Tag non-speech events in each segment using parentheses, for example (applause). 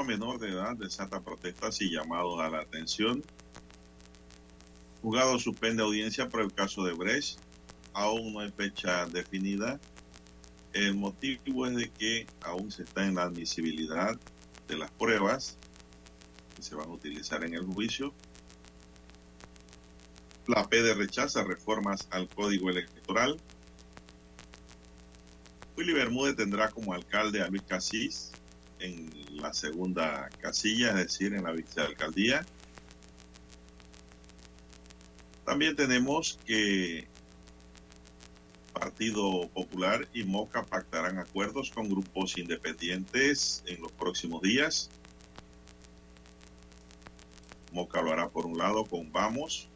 Menor de edad desata protestas y llamados a la atención. Juzgado suspende audiencia por el caso de Brecht. Aún no hay fecha definida. El motivo es de que aún se está en la admisibilidad de las pruebas que se van a utilizar en el juicio. La PD rechaza reformas al código electoral. Willy Bermúdez tendrá como alcalde a Luis Casís en la segunda casilla, es decir, en la vicealcaldía. También tenemos que Partido Popular y Moca pactarán acuerdos con grupos independientes en los próximos días. Moca lo hará por un lado con Vamos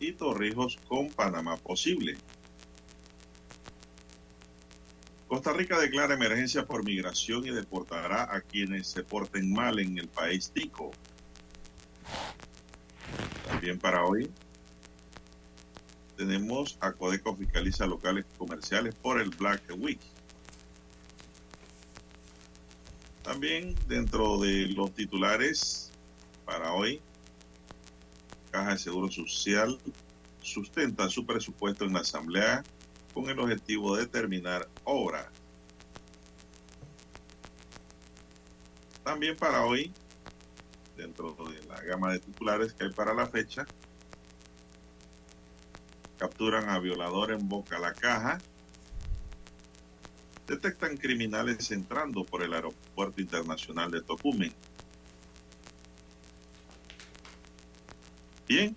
y Torrijos con Panamá Posible. Costa Rica declara emergencia por migración y deportará a quienes se porten mal en el país tico. También para hoy tenemos a Codeco fiscaliza locales comerciales por el Black Week. También dentro de los titulares para hoy, Caja de Seguro Social sustenta su presupuesto en la Asamblea con el objetivo de determinar obra. También para hoy, dentro de la gama de titulares que hay para la fecha, capturan a violador en Boca la Caja, detectan criminales entrando por el aeropuerto internacional de Tocumen. Bien,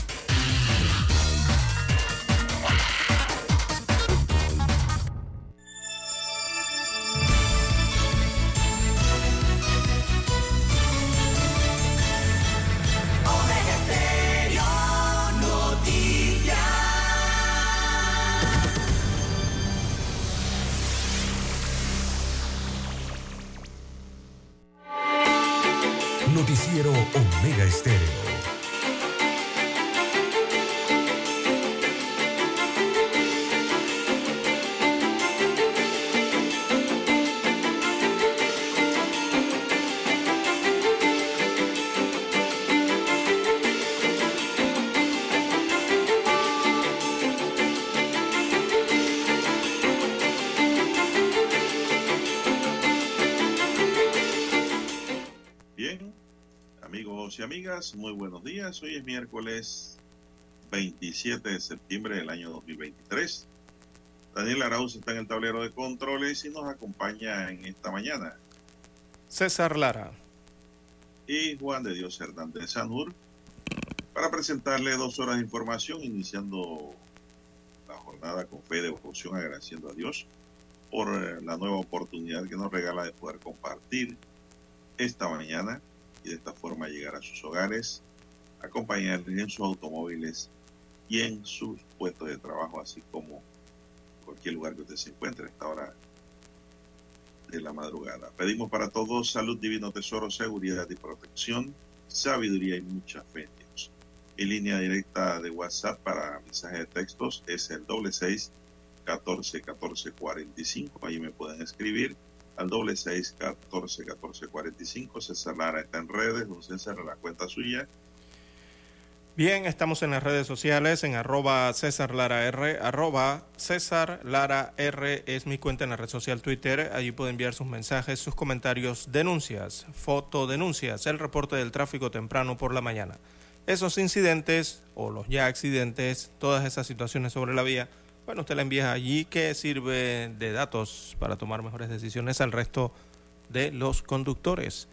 Días. Hoy es miércoles 27 de septiembre del año 2023. Daniel Arauz está en el tablero de controles y nos acompaña en esta mañana. César Lara. Y Juan de Dios Hernández Sanur para presentarle dos horas de información, iniciando la jornada con fe de devoción, agradeciendo a Dios por la nueva oportunidad que nos regala de poder compartir esta mañana y de esta forma llegar a sus hogares, acompañarles en sus automóviles y en sus puestos de trabajo, así como cualquier lugar que usted se encuentre a esta hora de la madrugada. Pedimos para todos salud, divino tesoro, seguridad y protección, sabiduría y mucha fe en Dios. Mi línea directa de WhatsApp para mensajes de textos es el doble seis catorce catorce cuarenta y cinco. Ahí me pueden escribir al doble seis catorce catorce cuarenta y cinco. César Lara está en redes, don César, la cuenta suya. Bien, estamos en las redes sociales, en arroba César Lara R, arroba César Lara R es mi cuenta en la red social Twitter. Allí puede enviar sus mensajes, sus comentarios, denuncias, fotodenuncias, el reporte del tráfico temprano por la mañana. Esos incidentes o los ya accidentes, todas esas situaciones sobre la vía, bueno, usted la envía allí que sirve de datos para tomar mejores decisiones al resto de los conductores.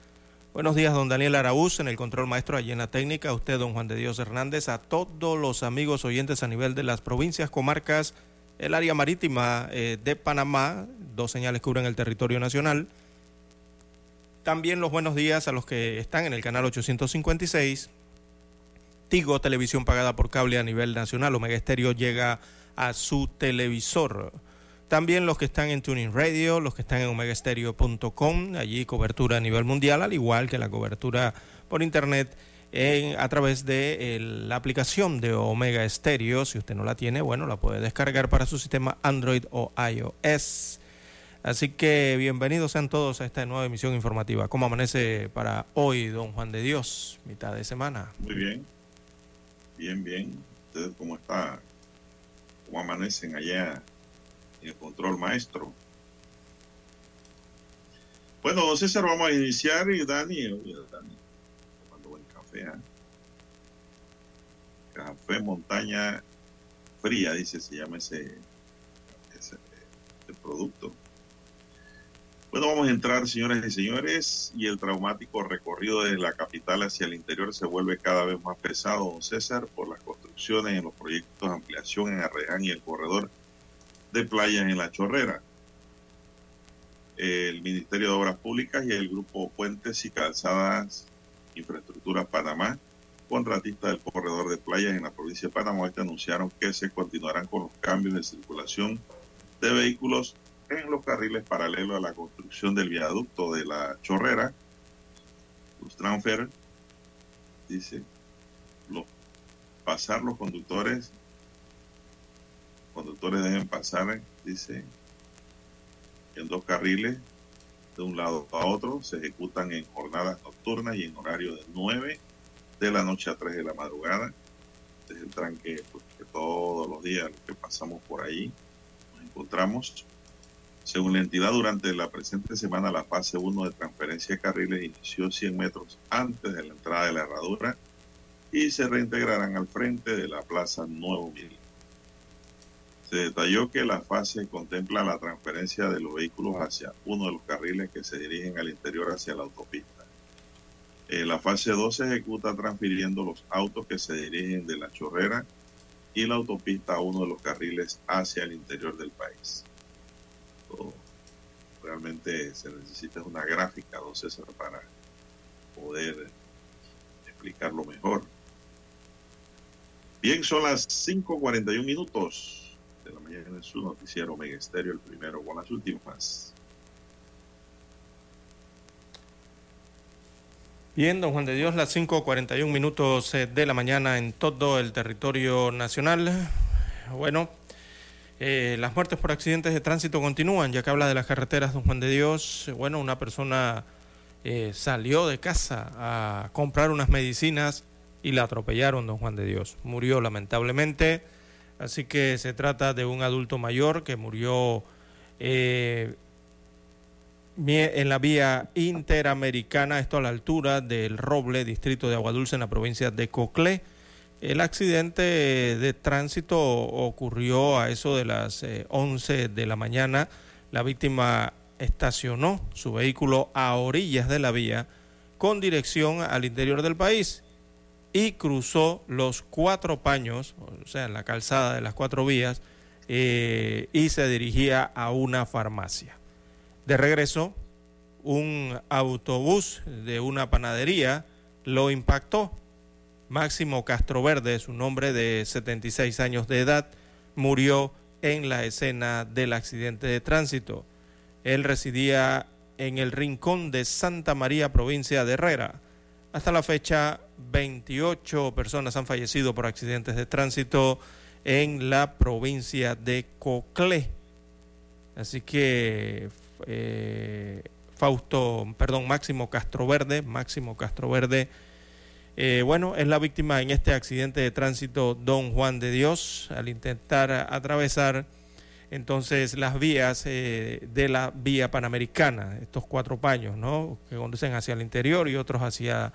Buenos días, don Daniel Araúz, en el control maestro allí en la técnica, a usted, don Juan de Dios Hernández, a todos los amigos oyentes a nivel de las provincias, comarcas, el área marítima eh, de Panamá, dos señales cubren el territorio nacional. También los buenos días a los que están en el canal 856. Tigo, televisión pagada por cable a nivel nacional. Omega Estéreo llega a su televisor. También los que están en Tuning Radio, los que están en omegastereo.com, allí cobertura a nivel mundial, al igual que la cobertura por internet en, a través de la aplicación de Omega Stereo. Si usted no la tiene, bueno, la puede descargar para su sistema Android o iOS. Así que bienvenidos sean todos a esta nueva emisión informativa. ¿Cómo amanece para hoy, don Juan de Dios? Mitad de semana. Muy bien. Bien, bien. ¿Usted cómo está? ¿Cómo amanecen allá? El control maestro. Bueno, César, vamos a iniciar y Dani, oye, Dani, tomando buen café, ¿eh? Café Montaña Fría, dice, se llama ese, ese, producto. Bueno, vamos a entrar, señores y señores, y el traumático recorrido desde la capital hacia el interior se vuelve cada vez más pesado, don César, por las construcciones en los proyectos de ampliación en Arreján y el corredor de playas en la chorrera. El Ministerio de Obras Públicas y el Grupo Puentes y Calzadas Infraestructura Panamá, contratistas del corredor de playas en la provincia de Panamá, anunciaron que se continuarán con los cambios de circulación de vehículos en los carriles paralelos a la construcción del viaducto de la chorrera. Los transfer, dice, los, pasar los conductores conductores deben pasar, dice, en dos carriles de un lado a otro. Se ejecutan en jornadas nocturnas y en horario de 9 de la noche a 3 de la madrugada. Este es el tranque pues, que todos los días que pasamos por ahí nos encontramos. Según la entidad, durante la presente semana la fase 1 de transferencia de carriles inició 100 metros antes de la entrada de la herradura y se reintegrarán al frente de la Plaza Nuevo Mil. Se detalló que la fase contempla la transferencia de los vehículos hacia uno de los carriles que se dirigen al interior hacia la autopista. Eh, la fase 2 se ejecuta transfiriendo los autos que se dirigen de la chorrera y la autopista a uno de los carriles hacia el interior del país. realmente se necesita una gráfica, don César, para poder explicarlo mejor. Bien, son las 5.41 minutos de la mañana en su noticiero Mega el primero con las últimas. Bien, don Juan de Dios, las 5.41 minutos eh, de la mañana en todo el territorio nacional. Bueno, eh, las muertes por accidentes de tránsito continúan, ya que habla de las carreteras, don Juan de Dios. Bueno, una persona eh, salió de casa a comprar unas medicinas y la atropellaron, don Juan de Dios. Murió lamentablemente. Así que se trata de un adulto mayor que murió eh, en la vía interamericana, esto a la altura del Roble, distrito de Aguadulce, en la provincia de Coclé. El accidente de tránsito ocurrió a eso de las 11 eh, de la mañana. La víctima estacionó su vehículo a orillas de la vía con dirección al interior del país y cruzó los cuatro paños, o sea, la calzada de las cuatro vías, eh, y se dirigía a una farmacia. De regreso, un autobús de una panadería lo impactó. Máximo Castro Verde, su nombre de 76 años de edad, murió en la escena del accidente de tránsito. Él residía en el rincón de Santa María, provincia de Herrera. Hasta la fecha, 28 personas han fallecido por accidentes de tránsito en la provincia de Coclé. Así que eh, Fausto, perdón, Máximo Castroverde, Máximo Castroverde, eh, bueno, es la víctima en este accidente de tránsito Don Juan de Dios al intentar atravesar entonces las vías eh, de la vía panamericana, estos cuatro paños, ¿no? Que conducen hacia el interior y otros hacia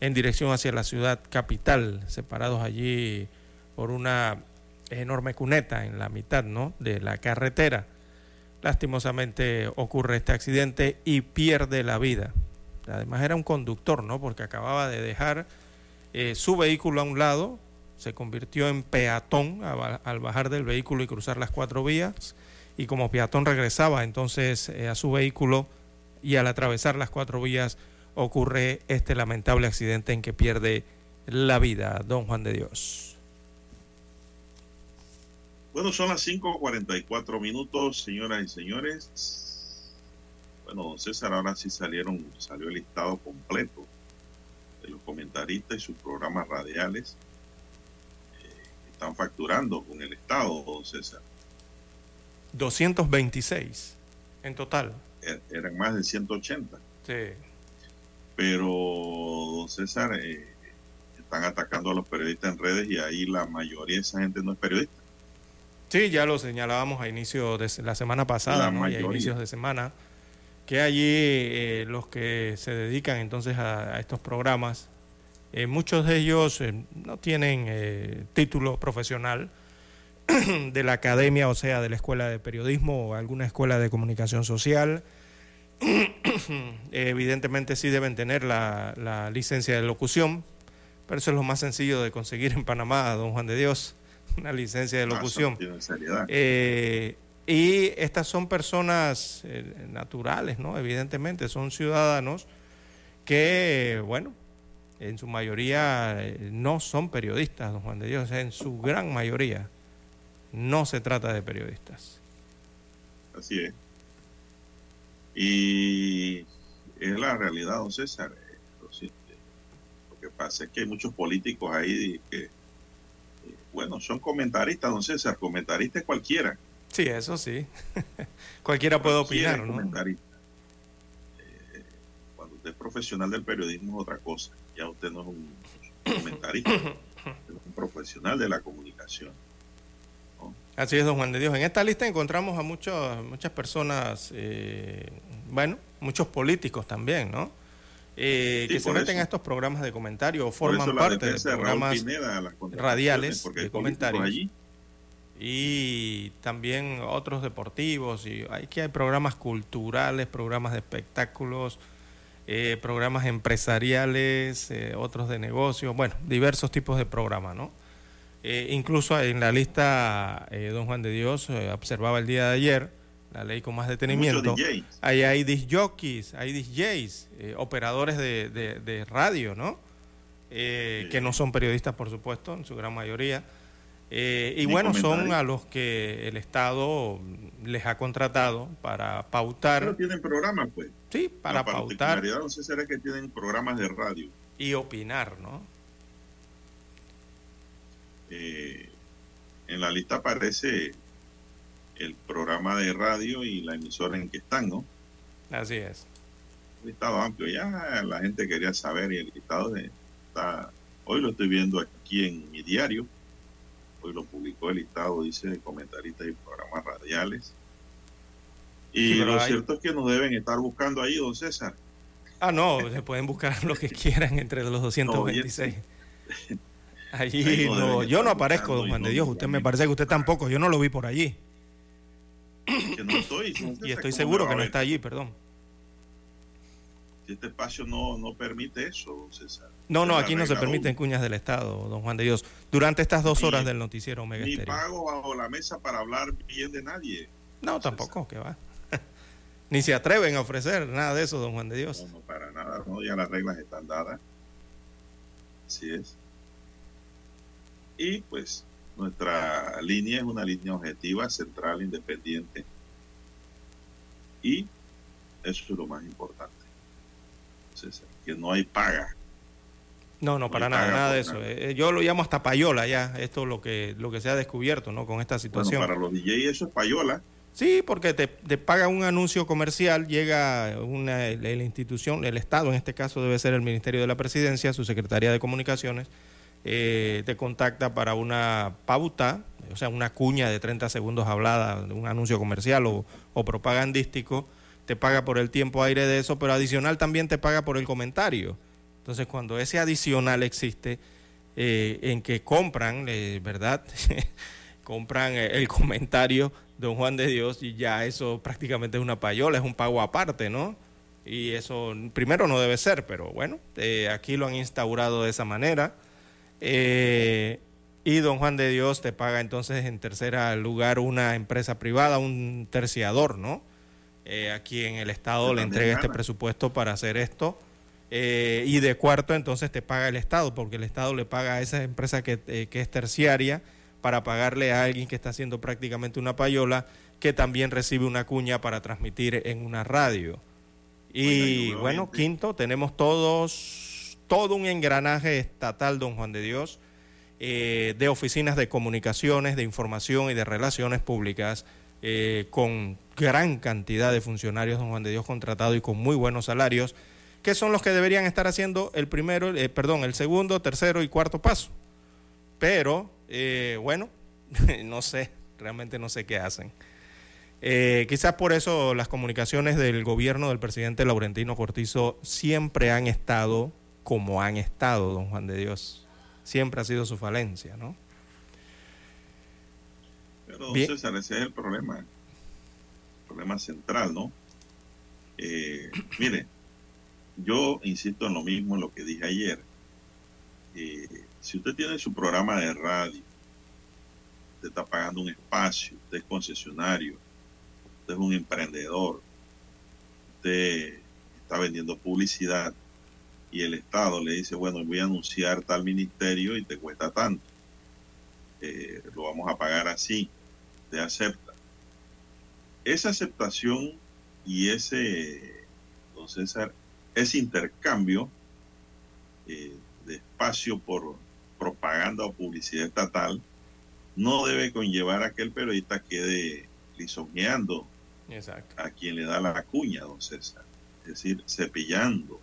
en dirección hacia la ciudad capital, separados allí por una enorme cuneta en la mitad, ¿no? De la carretera. Lastimosamente ocurre este accidente y pierde la vida. Además era un conductor, ¿no? Porque acababa de dejar eh, su vehículo a un lado, se convirtió en peatón al bajar del vehículo y cruzar las cuatro vías y como peatón regresaba entonces eh, a su vehículo y al atravesar las cuatro vías ocurre este lamentable accidente en que pierde la vida don Juan de Dios. Bueno, son las 5.44 minutos, señoras y señores. Bueno, don César, ahora sí salieron, salió el listado completo de los comentaristas y sus programas radiales están facturando con el Estado, don César. 226 en total. Er, eran más de 180. Sí. Pero, don César, eh, están atacando a los periodistas en redes y ahí la mayoría de esa gente no es periodista. Sí, ya lo señalábamos a inicio de la semana pasada, ¿no? a inicios de semana, que allí eh, los que se dedican entonces a estos programas eh, muchos de ellos eh, no tienen título profesional (clears throat) de la academia, o sea, de la escuela de periodismo o alguna escuela de comunicación social. (coughs) Evidentemente sí deben tener la, licencia de locución, pero eso es lo más sencillo de conseguir en Panamá, don Juan de Dios, (laughs) una licencia de ah, locución. y estas son personas naturales, ¿no? Evidentemente, son ciudadanos que, bueno, en su mayoría eh, no son periodistas, don Juan de Dios, en su gran mayoría no se trata de periodistas. Así es. Y es la realidad, don César. Eh, lo que pasa es que hay muchos políticos ahí que, eh, bueno, son comentaristas, don César, comentaristas cualquiera. Sí, eso sí. (laughs) cualquiera puede opinar, ¿no? cuando usted es profesional del periodismo es otra cosa ya usted no es un comentarista, (coughs) es un profesional de la comunicación. Así es, don Juan de Dios. En esta lista encontramos a muchos, muchas personas, eh, bueno, muchos políticos también, ¿no? Eh, que se meten a estos programas de comentario o forman parte de programas radiales de comentarios. Y también otros deportivos, y hay que hay programas culturales, programas de espectáculos, eh, programas empresariales, eh, otros de negocios, bueno, diversos tipos de programas, ¿no? Eh, incluso en la lista, don Juan de Dios observaba el día de ayer, la ley con más detenimiento, ahí hay disjockeys, hay DJs, operadores de, de, radio, ¿no? Que no son periodistas, por supuesto, en su gran mayoría. y bueno, son a los que el Estado les ha contratado para pautar. Pero tienen programas, pues. Sí, para pautar. La no sé será que tienen programas de radio. Y opinar, ¿no? Eh, en la lista aparece el programa de radio y la emisora en que están, ¿no? Así es. Un listado amplio. Ya la gente quería saber y el listado está. Hoy lo estoy viendo aquí en mi diario. Hoy lo publicó el listado, dice comentaristas y programas radiales Y lo cierto es que nos deben estar buscando ahí, don César. Ah, no, se pueden buscar (laughs) lo que quieran entre los 226. Allí no, yo no aparezco, don Juan de Dios. Usted me parece que usted tampoco. Yo no lo vi por allí. Que no estoy. y estoy seguro que no está allí, perdón. Este espacio no, no permite eso, César. No, no, aquí no se permiten cuñas del Estado, don Juan de Dios. Durante estas dos horas del noticiero Omega Ni pago bajo la mesa para hablar bien de nadie. No, tampoco, que va. (laughs) Ni se atreven a ofrecer nada de eso, don Juan de Dios. No, no, para nada, no, ya las reglas están dadas. Así es. Y pues nuestra línea es una línea objetiva, central, independiente. Y eso es lo más importante. que no hay paga. No, no, para nada, nada de eso. Eh, yo lo llamo hasta payola ya, esto es lo que, lo que se ha descubierto, ¿no? Con esta situación. para los DJ eso es payola. Sí, porque te, te paga un anuncio comercial, llega una, la, institución, el Estado en este caso debe ser el Ministerio de la Presidencia, su Secretaría de Comunicaciones, eh, te contacta para una pauta, o sea, una cuña de 30 segundos hablada, un anuncio comercial o, propagandístico, te paga por el tiempo aire de eso, pero adicional también te paga por el comentario. Entonces, cuando ese adicional existe, eh, en que compran, eh, ¿verdad? (laughs) compran el comentario don Juan de Dios y ya eso prácticamente es una payola, es un pago aparte, ¿no? Y eso primero no debe ser, pero bueno, eh, aquí lo han instaurado de esa manera. Eh, y don Juan de Dios te paga entonces en tercer lugar una empresa privada, un terciador, ¿no? Eh, aquí en el Estado le entrega este presupuesto para hacer esto. y de cuarto entonces te paga el Estado, porque el Estado le paga a esa empresa que, que es terciaria para pagarle a alguien que está haciendo prácticamente una payola, que también recibe una cuña para transmitir en una radio. Y bueno, quinto, tenemos todos, todo un engranaje estatal, don Juan de Dios, eh, de oficinas de comunicaciones, de información y de relaciones públicas, eh, con gran cantidad de funcionarios, don Juan de Dios, contratados y con muy buenos salarios, que son los que deberían estar haciendo el primero, eh, perdón, el segundo, tercero y cuarto paso. Pero bueno, (laughs) no sé, realmente no sé qué hacen. Quizás por eso las comunicaciones del gobierno del presidente Laurentino Cortizo siempre han estado como han estado, don Juan de Dios. Siempre ha sido su falencia, ¿no? Pero, César, ese es el problema. El problema central, ¿no? Eh, mire, yo insisto en lo mismo en lo que dije ayer. Eh, si usted tiene su programa de radio, usted está pagando un espacio, usted es concesionario, usted es un emprendedor, usted está vendiendo publicidad y el Estado le dice, bueno, voy a anunciar tal ministerio y te cuesta tanto. Eh, lo vamos a pagar así, usted acepta. Esa aceptación y ese, entonces, ese intercambio eh, de espacio por propaganda o publicidad estatal no debe conllevar a que el periodista quede lisonjeando a quien le da la cuña, don César. Es decir, cepillando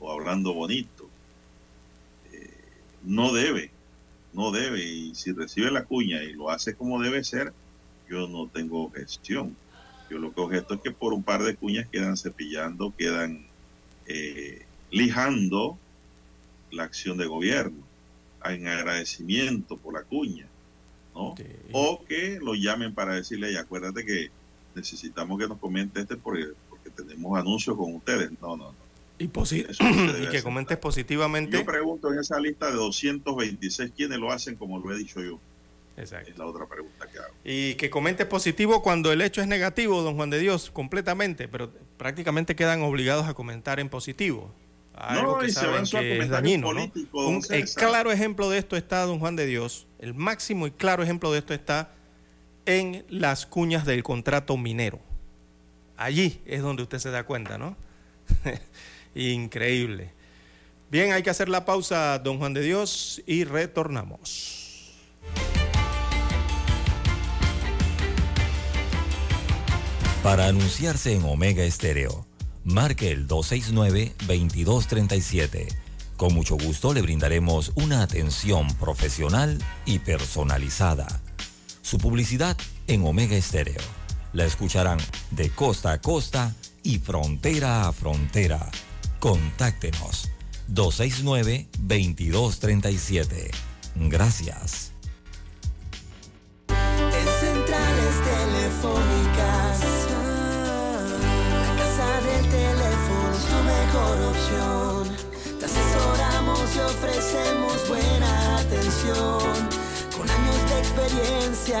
o hablando bonito. Eh, no debe, no debe. Y si recibe la cuña y lo hace como debe ser, yo no tengo objeción. Yo lo que objeto es que por un par de cuñas quedan cepillando, quedan eh, lijando la acción de gobierno en agradecimiento por la cuña, ¿no? O que lo llamen para decirle, y acuérdate que necesitamos que nos comente este porque, porque tenemos anuncios con ustedes. No, no, no. Y, (clears throat) y que comentes positivamente. Yo pregunto en esa lista de 226 quiénes lo hacen como lo he dicho yo. Exacto. Es la otra pregunta que hago. Y que comentes positivo cuando el hecho es negativo, don Juan de Dios, completamente, pero prácticamente quedan obligados a comentar en positivo algo que saben que es dañino. Un, el claro ejemplo de esto está, don Juan de Dios, el máximo y claro ejemplo de esto está en las cuñas del contrato minero. Allí es donde usted se da cuenta, ¿no? (laughs) Increíble. Bien, hay que hacer la pausa, don Juan de Dios, y retornamos. Para anunciarse en Omega Estéreo marque el 269-2237. Con mucho gusto le brindaremos una atención profesional y personalizada. Su publicidad en Omega Estéreo La escucharán de costa a costa y frontera a frontera. Contáctenos 269-2237. Gracias. En centrales telefónicas, la casa del teléfono es tu mejor opción. Te asesoramos y ofrecemos buena atención. Con años de experiencia,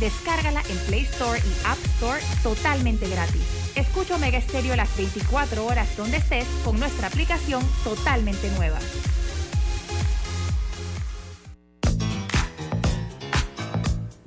Descárgala en Play Store y App Store totalmente gratis. Escucha Omega Stereo las 24 horas donde estés con nuestra aplicación totalmente nueva.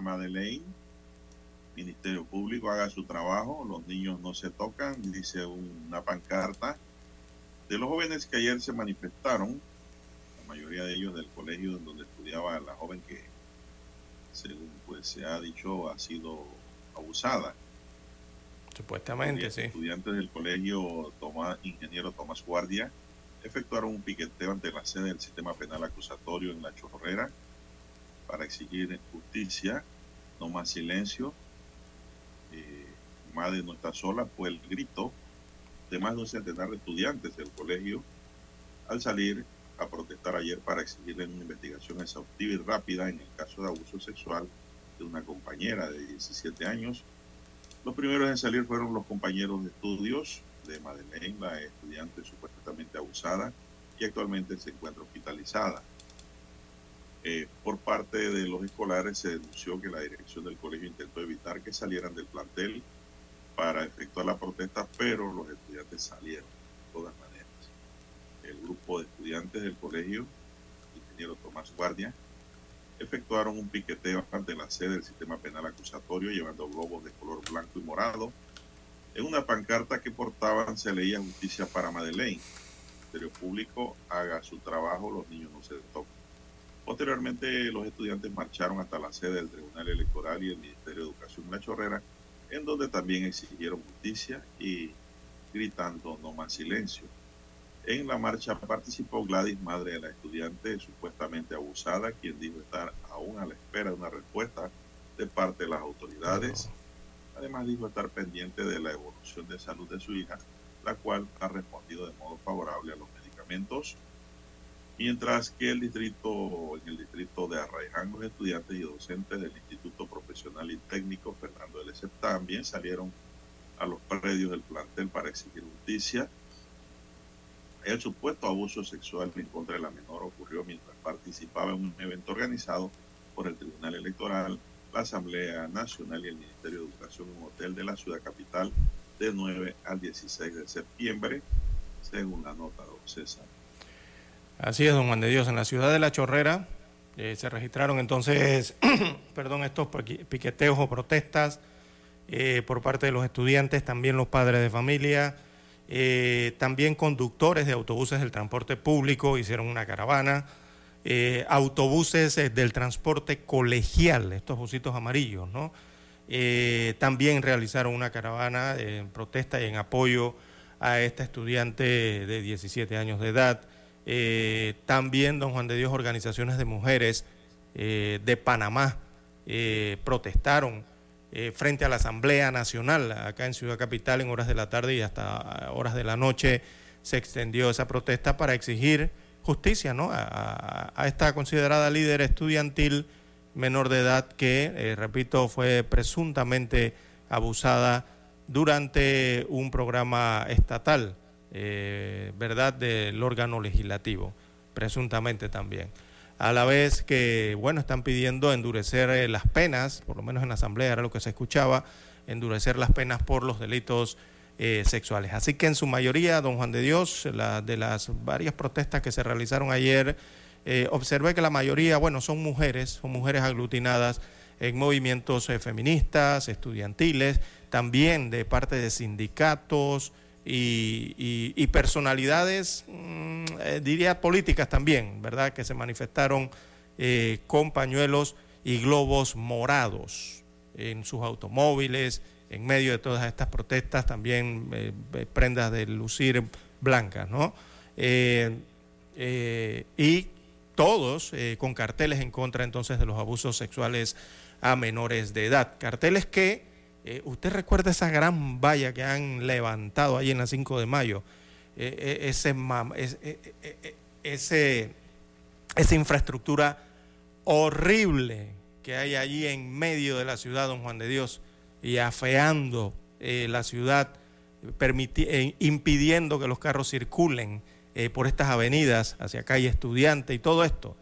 Madeleine. Ministerio Público haga su trabajo. Los niños no se tocan, dice una pancarta de los jóvenes que ayer se manifestaron. La mayoría de ellos del colegio donde estudiaba la joven que, según pues se ha dicho, ha sido abusada. Supuestamente, sí. Estudiantes del colegio Tomás, Ingeniero Tomás Guardia efectuaron un piqueteo ante la sede del sistema penal acusatorio en La Chorrera para exigir justicia, no más silencio. Eh, madre no está sola, fue el grito de más de un centenar de estudiantes del colegio al salir a protestar ayer para exigirle una investigación exhaustiva y rápida en el caso de abuso sexual de una compañera de 17 años. Los primeros en salir fueron los compañeros de estudios de Madeleine, la estudiante supuestamente abusada y actualmente se encuentra hospitalizada. Eh, por parte de los escolares se denunció que la dirección del colegio intentó evitar que salieran del plantel para efectuar la protesta, pero los estudiantes salieron de todas maneras. El grupo de estudiantes del colegio, ingeniero Tomás Guardia, efectuaron un piqueteo ante la sede del sistema penal acusatorio llevando globos de color blanco y morado. En una pancarta que portaban se leía justicia para Madeleine. El Ministerio Público haga su trabajo, los niños no se tocan. Posteriormente, los estudiantes marcharon hasta la sede del Tribunal Electoral y el Ministerio de Educación La Chorrera, en donde también exigieron justicia y gritando no más silencio. En la marcha participó Gladys, madre de la estudiante supuestamente abusada, quien dijo estar aún a la espera de una respuesta de parte de las autoridades. Además dijo estar pendiente de la evolución de salud de su hija, la cual ha respondido de modo favorable a los medicamentos mientras que el distrito, en el distrito de Arraiján, los estudiantes y docentes del Instituto Profesional y Técnico Fernando L. también salieron a los predios del plantel para exigir justicia. El supuesto abuso sexual en contra de la menor ocurrió mientras participaba en un evento organizado por el Tribunal Electoral, la Asamblea Nacional y el Ministerio de Educación en un hotel de la ciudad capital de 9 al 16 de septiembre, según la nota, don César. Así es, don Juan de Dios. En la ciudad de La Chorrera eh, se registraron entonces, (clears throat) perdón, estos piqueteos o protestas eh, por parte de los estudiantes, también los padres de familia, eh, también conductores de autobuses del transporte público hicieron una caravana, autobuses del transporte colegial, estos busitos amarillos, ¿no? también realizaron una caravana en protesta y en apoyo a esta estudiante de 17 años de edad. Eh, también, don Juan de Dios, organizaciones de mujeres eh, de Panamá eh, protestaron frente a la Asamblea Nacional acá en Ciudad Capital en horas de la tarde y hasta horas de la noche se extendió esa protesta para exigir justicia ¿no? a esta considerada líder estudiantil menor de edad que, repito, fue presuntamente abusada durante un programa estatal. Eh, ¿verdad?, del órgano legislativo, presuntamente también. A la vez que, bueno, están pidiendo endurecer eh, las penas, por lo menos en la Asamblea era lo que se escuchaba, endurecer las penas por los delitos eh, sexuales. Así que en su mayoría, don Juan de Dios, de las varias protestas que se realizaron ayer, observé que la mayoría, bueno, son mujeres, son mujeres aglutinadas en movimientos feministas, estudiantiles, también de parte de sindicatos, y, personalidades, mm, eh, diría políticas también, ¿verdad? Que se manifestaron eh, con pañuelos y globos morados en sus automóviles, en medio de todas estas protestas, también eh, prendas de lucir blancas, ¿no? y todos con carteles en contra entonces de los abusos sexuales a menores de edad. Carteles que eh, ¿Usted recuerda esa gran valla que han levantado ahí en la 5 de mayo? Eh, eh, ese, ese, esa infraestructura horrible que hay allí en medio de la ciudad, don Juan de Dios, y afeando la ciudad, impidiendo que los carros circulen por estas avenidas hacia calle estudiante y todo esto,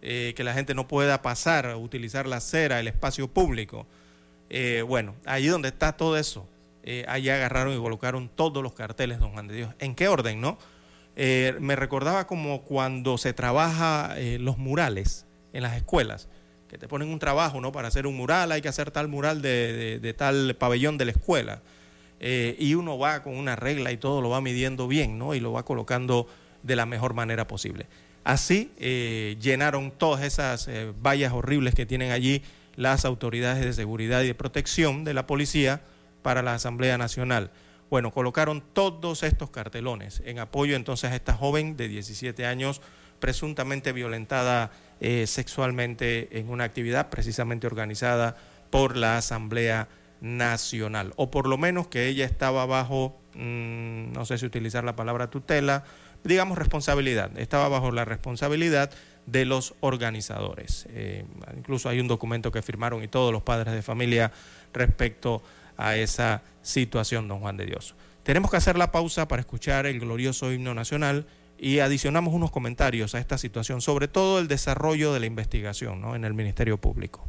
que la gente no pueda pasar, utilizar la acera, el espacio público. Eh, bueno, allí donde está todo eso, eh, agarraron y colocaron todos los carteles, don Juan de Dios. ¿En qué orden, no? Eh, me recordaba como cuando se trabaja los murales en las escuelas, que te ponen un trabajo, ¿no? Para hacer un mural hay que hacer tal mural de, tal pabellón de la escuela. y uno va con una regla y todo lo va midiendo bien, ¿no? Y lo va colocando de la mejor manera posible. Así llenaron todas esas vallas horribles que tienen allí las autoridades de seguridad y de protección de la policía para la Asamblea Nacional. Bueno, colocaron todos estos cartelones en apoyo entonces a esta joven de 17 años presuntamente violentada eh, sexualmente en una actividad precisamente organizada por la Asamblea Nacional, o por lo menos que ella estaba bajo, mm, no sé si utilizar la palabra tutela, digamos responsabilidad, estaba bajo la responsabilidad de los organizadores. Eh, incluso hay un documento que firmaron y todos los padres de familia respecto a esa situación, don Juan de Dios. Tenemos que hacer la pausa para escuchar el glorioso himno nacional y adicionamos unos comentarios a esta situación, sobre todo el desarrollo de la investigación en el Ministerio Público.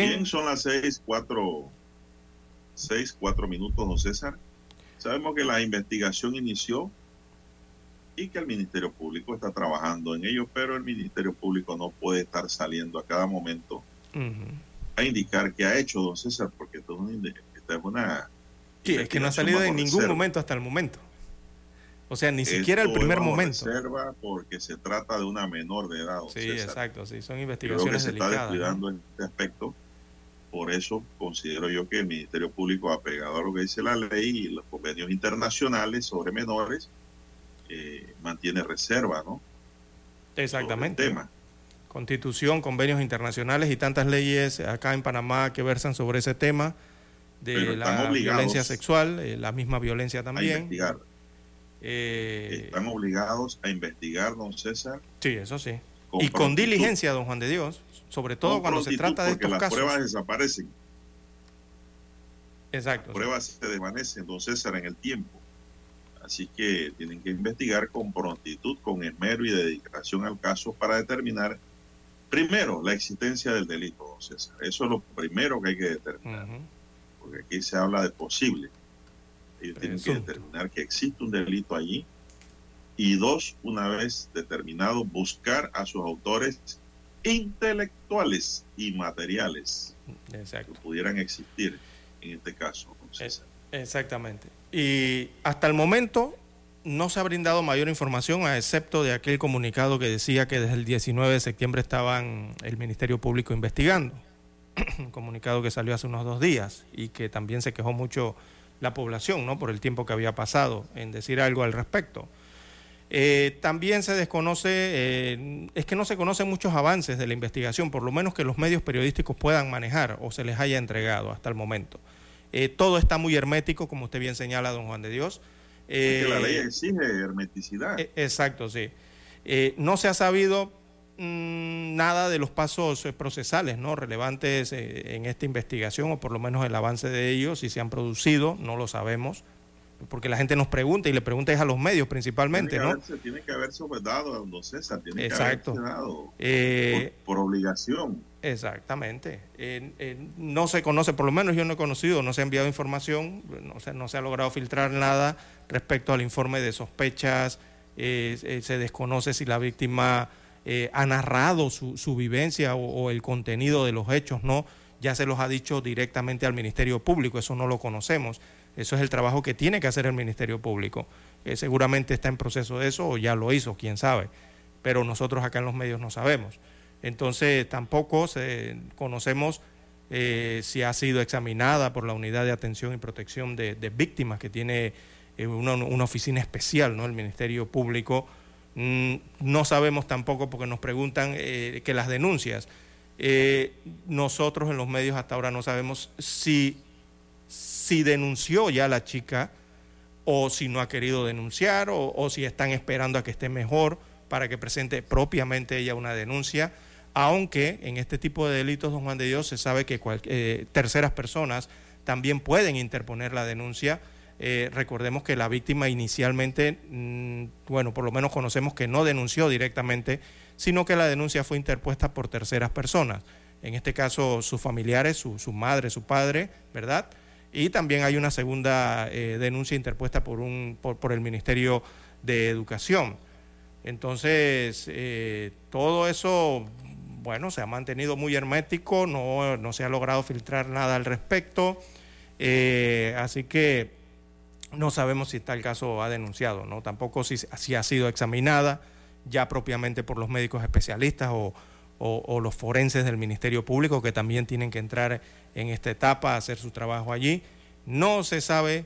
Bien. son las seis, cuatro, seis, cuatro minutos, don César. Sabemos que la investigación inició y que el Ministerio Público está trabajando en ello, pero el Ministerio Público no puede estar saliendo a cada momento a indicar qué ha hecho don César, porque esto es una... Sí, es que no ha salido en ningún momento hasta el momento. O sea, ni siquiera el primer momento. reserva porque se trata de una menor de edad. Sí, exacto, sí, son investigaciones Creo que se está descuidando en este aspecto. Por eso considero yo que el Ministerio Público, apegado a lo que dice la ley y los convenios internacionales sobre menores, eh, mantiene reserva, ¿no? Exactamente. Constitución, convenios internacionales y tantas leyes acá en Panamá que versan sobre ese tema de la violencia sexual, eh, la misma violencia también. Eh, Están obligados a investigar, don César. Sí, eso sí. Y con diligencia, don Juan de Dios, sobre todo cuando se trata de estos las casos. Las pruebas desaparecen. Exacto. Las pruebas se desvanecen, don César, en el tiempo. Así que tienen que investigar con prontitud, con esmero y dedicación al caso para determinar, primero, la existencia del delito, don César. Eso es lo primero que hay que determinar. Porque aquí se habla de posible. Ellos tienen que determinar que existe un delito allí. Y dos, una vez determinado, buscar a sus autores intelectuales y materiales que pudieran existir en este caso. Exactamente. Y hasta el momento no se ha brindado mayor información, a excepto de aquel comunicado que decía que desde el 19 de septiembre estaban el Ministerio Público investigando. Un (clears throat) comunicado que salió hace unos dos días y que también se quejó mucho la población, ¿no? Por el tiempo que había pasado en decir algo al respecto. Eh, también se desconoce, eh, es que no se conocen muchos avances de la investigación, por lo menos que los medios periodísticos puedan manejar o se les haya entregado hasta el momento. Eh, todo está muy hermético, como usted bien señala, don Juan de Dios. la ley exige hermeticidad. exacto, sí. no se ha sabido mm, nada de los pasos procesales no relevantes en esta investigación, o por lo menos el avance de ellos, si se han producido, no lo sabemos porque la gente nos pregunta y le pregunta es a los medios principalmente, tiene ¿no? Haberse, tiene que haberse dado a don César, tiene Exacto. que dado eh, por, obligación. Exactamente. no se conoce, por lo menos yo no he conocido, no se ha enviado información, no se, no se ha logrado filtrar nada respecto al informe de sospechas, eh, eh, se desconoce si la víctima ha narrado su, su vivencia o, o el contenido de los hechos, ¿no? Ya se los ha dicho directamente al Ministerio Público, eso no lo conocemos. Eso es el trabajo que tiene que hacer el Ministerio Público. Eh, seguramente está en proceso de eso o ya lo hizo, quién sabe. Pero nosotros acá en los medios no sabemos. Entonces tampoco conocemos eh, si ha sido examinada por la Unidad de Atención y Protección de, Víctimas, que tiene eh, una, oficina especial, ¿no? El Ministerio Público. Mm, no sabemos tampoco porque nos preguntan que las denuncias. nosotros en los medios hasta ahora no sabemos si si denunció ya la chica o si no ha querido denunciar o, si están esperando a que esté mejor para que presente propiamente ella una denuncia, aunque en este tipo de delitos, don Juan de Dios, se sabe que eh, terceras personas también pueden interponer la denuncia. Eh, recordemos que la víctima inicialmente, mm, bueno, por lo menos conocemos que no denunció directamente, sino que la denuncia fue interpuesta por terceras personas. En este caso, sus familiares, su, su madre, su padre, ¿verdad? Y también hay una segunda eh, denuncia interpuesta por, un, por, el Ministerio de Educación. Entonces, eh, todo eso, bueno, se ha mantenido muy hermético, no, no se ha logrado filtrar nada al respecto. Eh, así que no sabemos si tal caso ha denunciado, ¿no? Tampoco si, si ha sido examinada ya propiamente por los médicos especialistas o, o, los forenses del Ministerio Público que también tienen que entrar en esta etapa a hacer su trabajo allí. No se sabe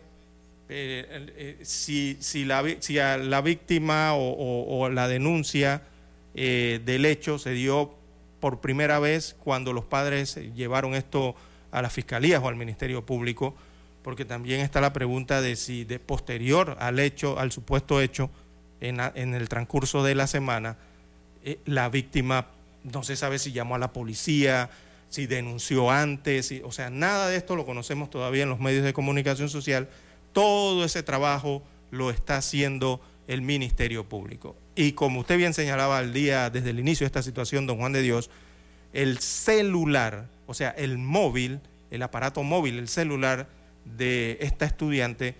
eh, eh, si, si, la, si la víctima o, la denuncia eh, del hecho se dio por primera vez cuando los padres llevaron esto a las fiscalías o al Ministerio Público, porque también está la pregunta de si de posterior al hecho, al supuesto hecho, en, en el transcurso de la semana, la víctima no se sabe si llamó a la policía, si denunció antes, o sea, nada de esto lo conocemos todavía en los medios de comunicación social. Todo ese trabajo lo está haciendo el Ministerio Público. Y como usted bien señalaba al día, desde el inicio de esta situación, don Juan de Dios, el celular, o sea, el móvil, el aparato móvil, el celular de esta estudiante,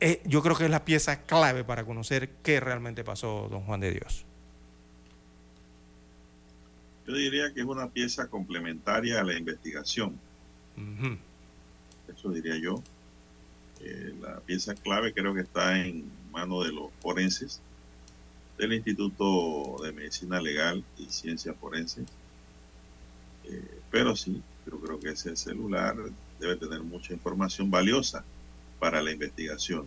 eh, yo creo que es la pieza clave para conocer qué realmente pasó, don Juan de Dios. Yo diría que es una pieza complementaria a la investigación. Eso diría yo. Eh, la pieza clave creo que está en manos de los forenses del Instituto de Medicina Legal y Ciencia Forense. Eh, pero sí, yo creo que ese celular debe tener mucha información valiosa para la investigación.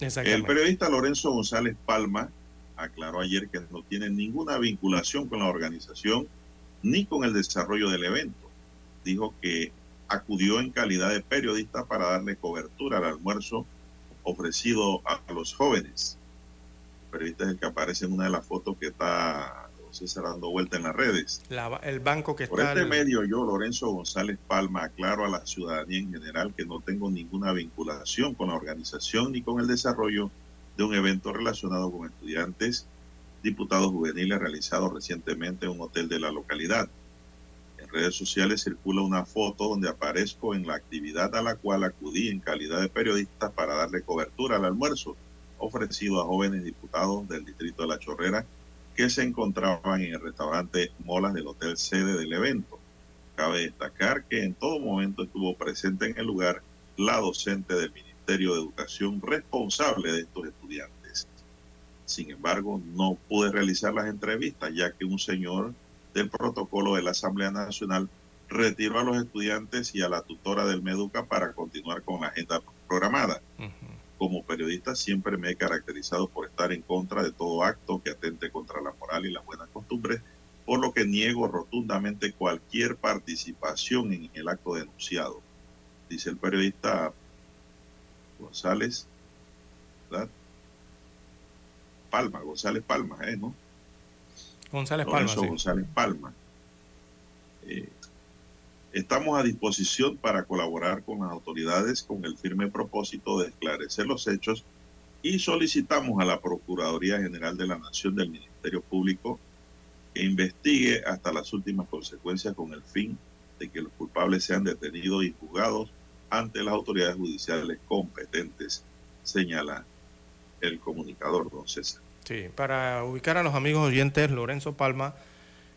El periodista Lorenzo González Palma aclaró ayer que no tiene ninguna vinculación con la organización ni con el desarrollo del evento. Dijo que acudió en calidad de periodista para darle cobertura al almuerzo ofrecido a los jóvenes. El periodista es el que aparece en una de las fotos que está dando vuelta en las redes. el banco que Por este medio, yo, Lorenzo González Palma, aclaro a la ciudadanía en general que no tengo ninguna vinculación con la organización ni con el desarrollo de un evento relacionado con estudiantes diputados juveniles realizado recientemente en un hotel de la localidad. En redes sociales circula una foto donde aparezco en la actividad a la cual acudí en calidad de periodista para darle cobertura al almuerzo ofrecido a jóvenes diputados del distrito de La Chorrera que se encontraban en el restaurante Molas del hotel sede del evento. Cabe destacar que en todo momento estuvo presente en el lugar la docente del Ministerio de Educación responsable de estos estudiantes. Sin embargo, no pude realizar las entrevistas ya que un señor del protocolo de la Asamblea Nacional retiró a los estudiantes y a la tutora del Meduca para continuar con la agenda programada. Como periodista siempre me he caracterizado por estar en contra de todo acto que atente contra la moral y las buenas costumbres, por lo que niego rotundamente cualquier participación en el acto denunciado, dice el periodista González, ¿verdad? Palma, González Palma, ¿eh? ¿No? González Palma. González Palma. Eh, estamos a disposición para colaborar con las autoridades con el firme propósito de esclarecer los hechos y solicitamos a la Procuraduría General de la Nación del Ministerio Público que investigue hasta las últimas consecuencias con el fin de que los culpables sean detenidos y juzgados ante las autoridades judiciales competentes, señala el comunicador, don César. Sí, para ubicar a los amigos oyentes, Lorenzo Palma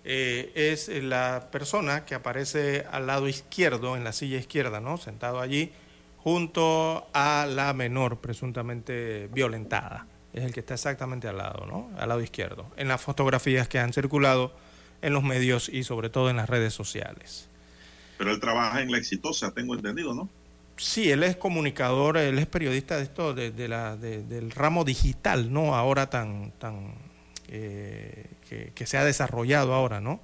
eh, es la persona que aparece al lado izquierdo, en la silla izquierda, ¿no? Sentado allí, junto a la menor presuntamente violentada. Es el que está exactamente al lado, ¿no? Al lado izquierdo, en las fotografías que han circulado en los medios y sobre todo en las redes sociales. Pero él trabaja en la exitosa, tengo entendido, ¿no? Sí, él es comunicador, él es periodista de esto, de, la, del ramo digital, ¿no? Ahora tan, tan eh, que, se ha desarrollado ahora, ¿no?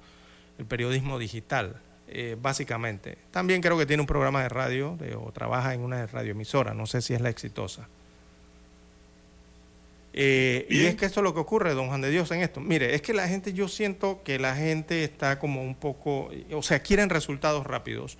El periodismo digital, eh, básicamente. También creo que tiene un programa de radio o trabaja en una radioemisora, no sé si es la exitosa. Eh, y es que esto es lo que ocurre, don Juan de Dios, en esto. Mire, es que la gente, yo siento que la gente está como un poco, o sea, quieren resultados rápidos,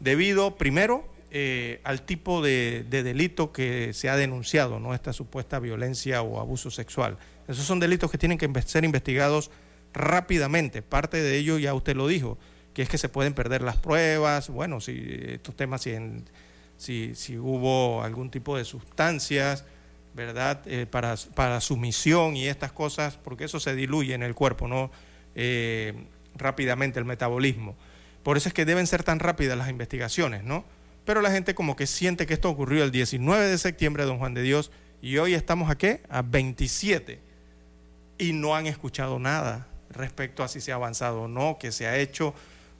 debido, primero, eh, al tipo de, delito que se ha denunciado, ¿no? Esta supuesta violencia o abuso sexual. Esos son delitos que tienen que ser investigados rápidamente. Parte de ello ya usted lo dijo, que es que se pueden perder las pruebas, bueno, si estos temas, si, si, hubo algún tipo de sustancias, ¿verdad? Eh, para, para sumisión y estas cosas, porque eso se diluye en el cuerpo, ¿no? Eh, rápidamente el metabolismo. Por eso es que deben ser tan rápidas las investigaciones, ¿no? Pero la gente como que siente que esto ocurrió el 19 de septiembre, don Juan de Dios, y hoy estamos aquí a 27 y no han escuchado nada respecto a si se ha avanzado o no, qué se ha hecho.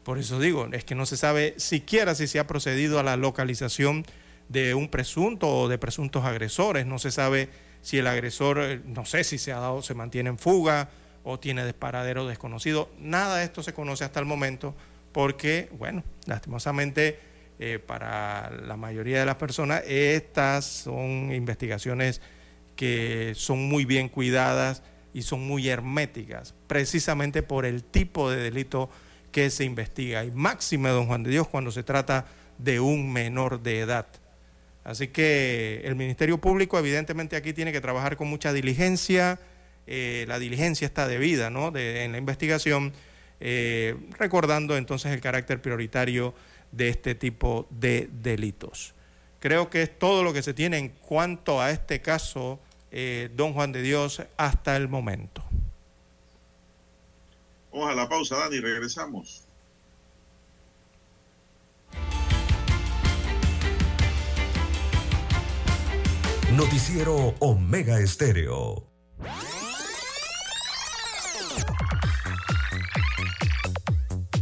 Por eso digo, es que no se sabe siquiera si se ha procedido a la localización de un presunto o de presuntos agresores. No se sabe si el agresor, eh, no sé si se ha dado, se mantiene en fuga o tiene disparadero desconocido. Nada de esto se conoce hasta el momento porque, bueno, lastimosamente eh, para la mayoría de las personas estas son investigaciones que son muy bien cuidadas y son muy herméticas, precisamente por el tipo de delito que se investiga. Y máxime, don Juan de Dios, cuando se trata de un menor de edad. Así que el Ministerio Público evidentemente aquí tiene que trabajar con mucha diligencia, eh, la diligencia está debida ¿no? en la investigación, eh, recordando entonces el carácter prioritario de este tipo de delitos. Creo que es todo lo que se tiene en cuanto a este caso, eh, don Juan de Dios, hasta el momento. Vamos a la pausa, Dani, regresamos. Noticiero Omega Estéreo.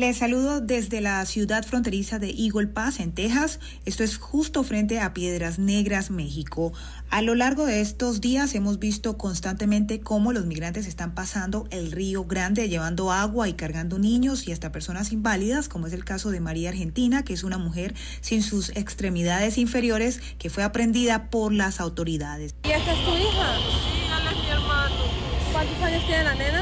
Les saludo desde la ciudad fronteriza de Eagle Pass, en Texas. Esto es justo frente a Piedras Negras, México. A lo largo de estos días hemos visto constantemente cómo los migrantes están pasando el río Grande llevando agua y cargando niños y hasta personas inválidas, como es el caso de María Argentina, que es una mujer sin sus extremidades inferiores que fue aprendida por las autoridades. ¿Y esta es tu hija? Sí, él es mi hermano. ¿Cuántos años tiene la nena?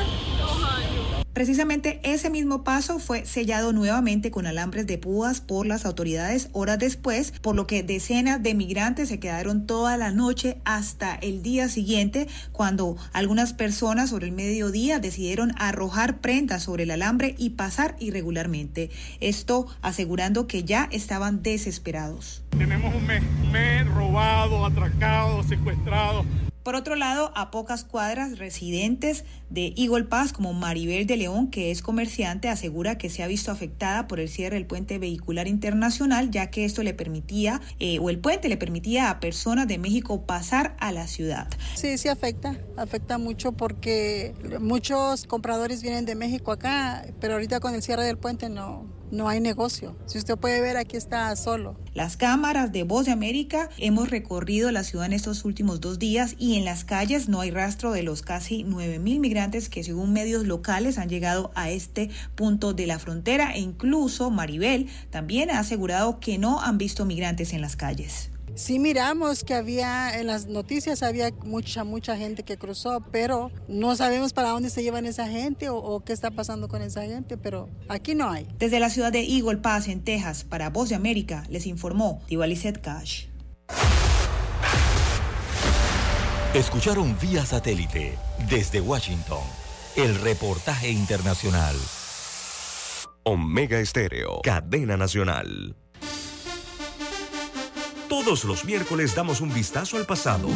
Precisamente ese mismo paso fue sellado nuevamente con alambres de púas por las autoridades horas después, por lo que decenas de migrantes se quedaron toda la noche hasta el día siguiente, cuando algunas personas sobre el mediodía decidieron arrojar prendas sobre el alambre y pasar irregularmente. Esto asegurando que ya estaban desesperados. Tenemos un mes, un mes robado, atracado, secuestrado. Por otro lado, a pocas cuadras, residentes de Eagle Pass, como Maribel de León, que es comerciante, asegura que se ha visto afectada por el cierre del puente vehicular internacional, ya que esto le permitía, eh, o el puente le permitía a personas de México pasar a la ciudad. Sí, sí afecta, afecta mucho porque muchos compradores vienen de México acá, pero ahorita con el cierre del puente no, no hay negocio. Si usted puede ver, aquí está solo. Las cámaras de Voz de América hemos recorrido la ciudad en estos últimos dos días y en las calles no hay rastro de los casi 9 mil migrantes que según medios locales han llegado a este punto de la frontera e incluso Maribel también ha asegurado que no han visto migrantes en las calles. Sí miramos que había en las noticias había mucha mucha gente que cruzó, pero no sabemos para dónde se llevan esa gente o, qué está pasando con esa gente, pero aquí no hay. Desde la ciudad de Eagle Pass en Texas para Voz de América les informó Tibalicet Cash. Escucharon vía satélite desde Washington el reportaje internacional. Omega Estéreo, cadena nacional. Todos los miércoles damos un vistazo al pasado.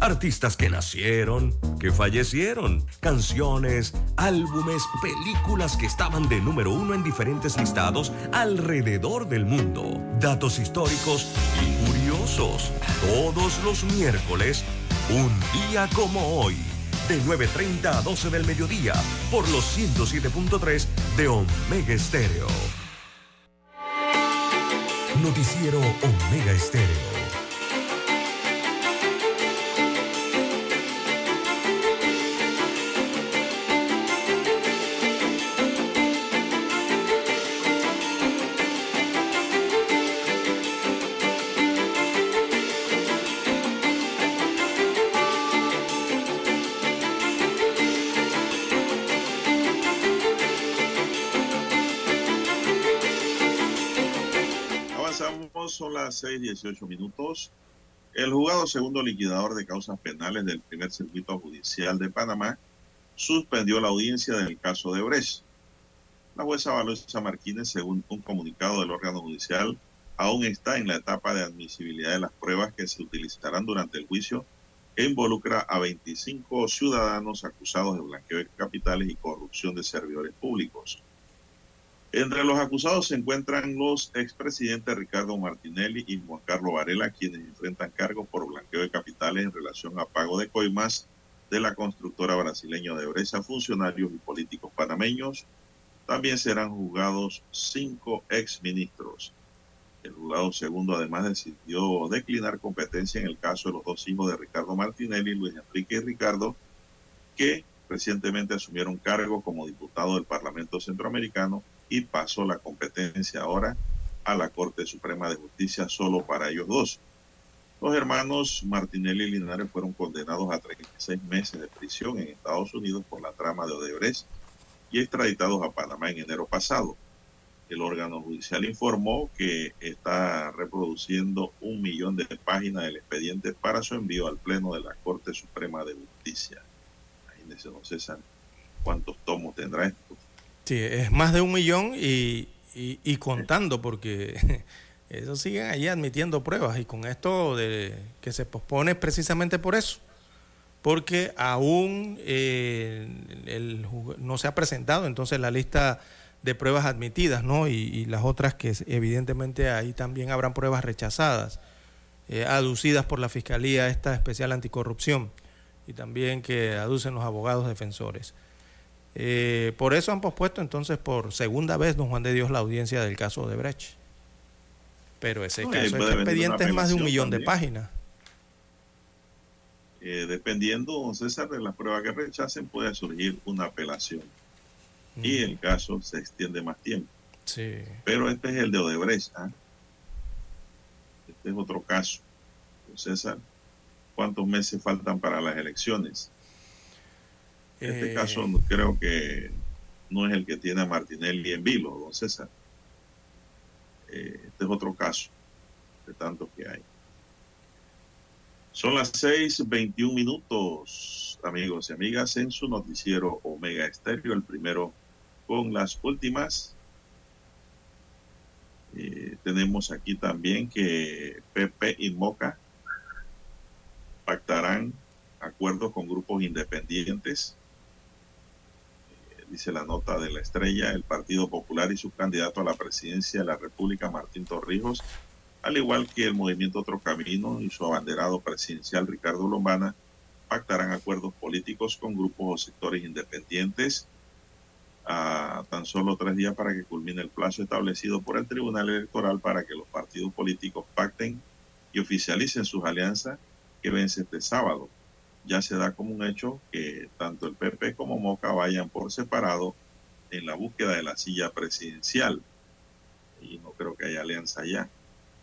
Artistas que nacieron, que fallecieron, canciones, álbumes, películas que estaban de número uno en diferentes listados alrededor del mundo. Datos históricos y Todos los miércoles, un día como hoy. De 9.30 a 12 del mediodía, por los 107.3 de Omega Estéreo. Noticiero Omega Estéreo. Son las 6:18 minutos. El juzgado segundo liquidador de causas penales del primer circuito judicial de Panamá suspendió la audiencia del caso de Brecht. La jueza Valoisa Martínez, según un comunicado del órgano judicial, aún está en la etapa de admisibilidad de las pruebas que se utilizarán durante el juicio que involucra a 25 ciudadanos acusados de blanqueo de capitales y corrupción de servidores públicos. Entre los acusados se encuentran los expresidentes Ricardo Martinelli y Juan Carlos Varela, quienes enfrentan cargos por blanqueo de capitales en relación a pago de coimas de la constructora brasileña de Bresa, funcionarios y políticos panameños. También serán juzgados cinco exministros. El juzgado segundo además decidió declinar competencia en el caso de los dos hijos de Ricardo Martinelli, Luis Enrique y Ricardo, que recientemente asumieron cargos como diputado del Parlamento Centroamericano y pasó la competencia ahora a la Corte Suprema de Justicia solo para ellos dos. Los hermanos Martinelli y Linares fueron condenados a 36 meses de prisión en Estados Unidos por la trama de Odebrecht y extraditados a Panamá en enero pasado. El órgano judicial informó que está reproduciendo un millón de páginas del expediente para su envío al Pleno de la Corte Suprema de Justicia. Imagínense, don César, cuántos tomos tendrá esto. Sí, es más de un millón y, y, contando, porque (laughs) eso siguen ahí admitiendo pruebas y con esto de que se pospone precisamente por eso, porque aún eh, no se ha presentado entonces la lista de pruebas admitidas, ¿no? Y, y las otras que evidentemente ahí también habrán pruebas rechazadas, eh, aducidas por la Fiscalía esta especial anticorrupción y también que aducen los abogados defensores. Eh, por eso han pospuesto entonces por segunda vez, don Juan de Dios, la audiencia del caso de Brecht. Pero ese No, caso, expediente es más de un millón de páginas. Eh, dependiendo, don César, de las pruebas que rechacen, puede surgir una apelación. Y el caso se extiende más tiempo. Sí. Pero este es el de Odebrecht. ¿ah? Este es otro caso. Don César, ¿cuántos meses faltan para las elecciones? Este Eh, caso creo que no es el que tiene a Martinelli en vilo, don César. Eh, este es otro caso de tantos que hay. Son las 6:21 minutos, amigos y amigas, en su noticiero Omega Estéreo, el primero con las últimas. Eh, tenemos aquí también que PP y Moca pactarán acuerdos con grupos independientes. Dice la nota de la estrella, el Partido Popular y su candidato a la presidencia de la República, Martín Torrijos, al igual que el movimiento Otro Camino y su abanderado presidencial, Ricardo Lombana, pactarán acuerdos políticos con grupos o sectores independientes a tan solo tres días para que culmine el plazo establecido por el Tribunal Electoral para que los partidos políticos pacten y oficialicen sus alianzas que vence este sábado. Ya se da como un hecho que tanto el PP como Moca vayan por separado en la búsqueda de la silla presidencial. Y no creo que haya alianza ya.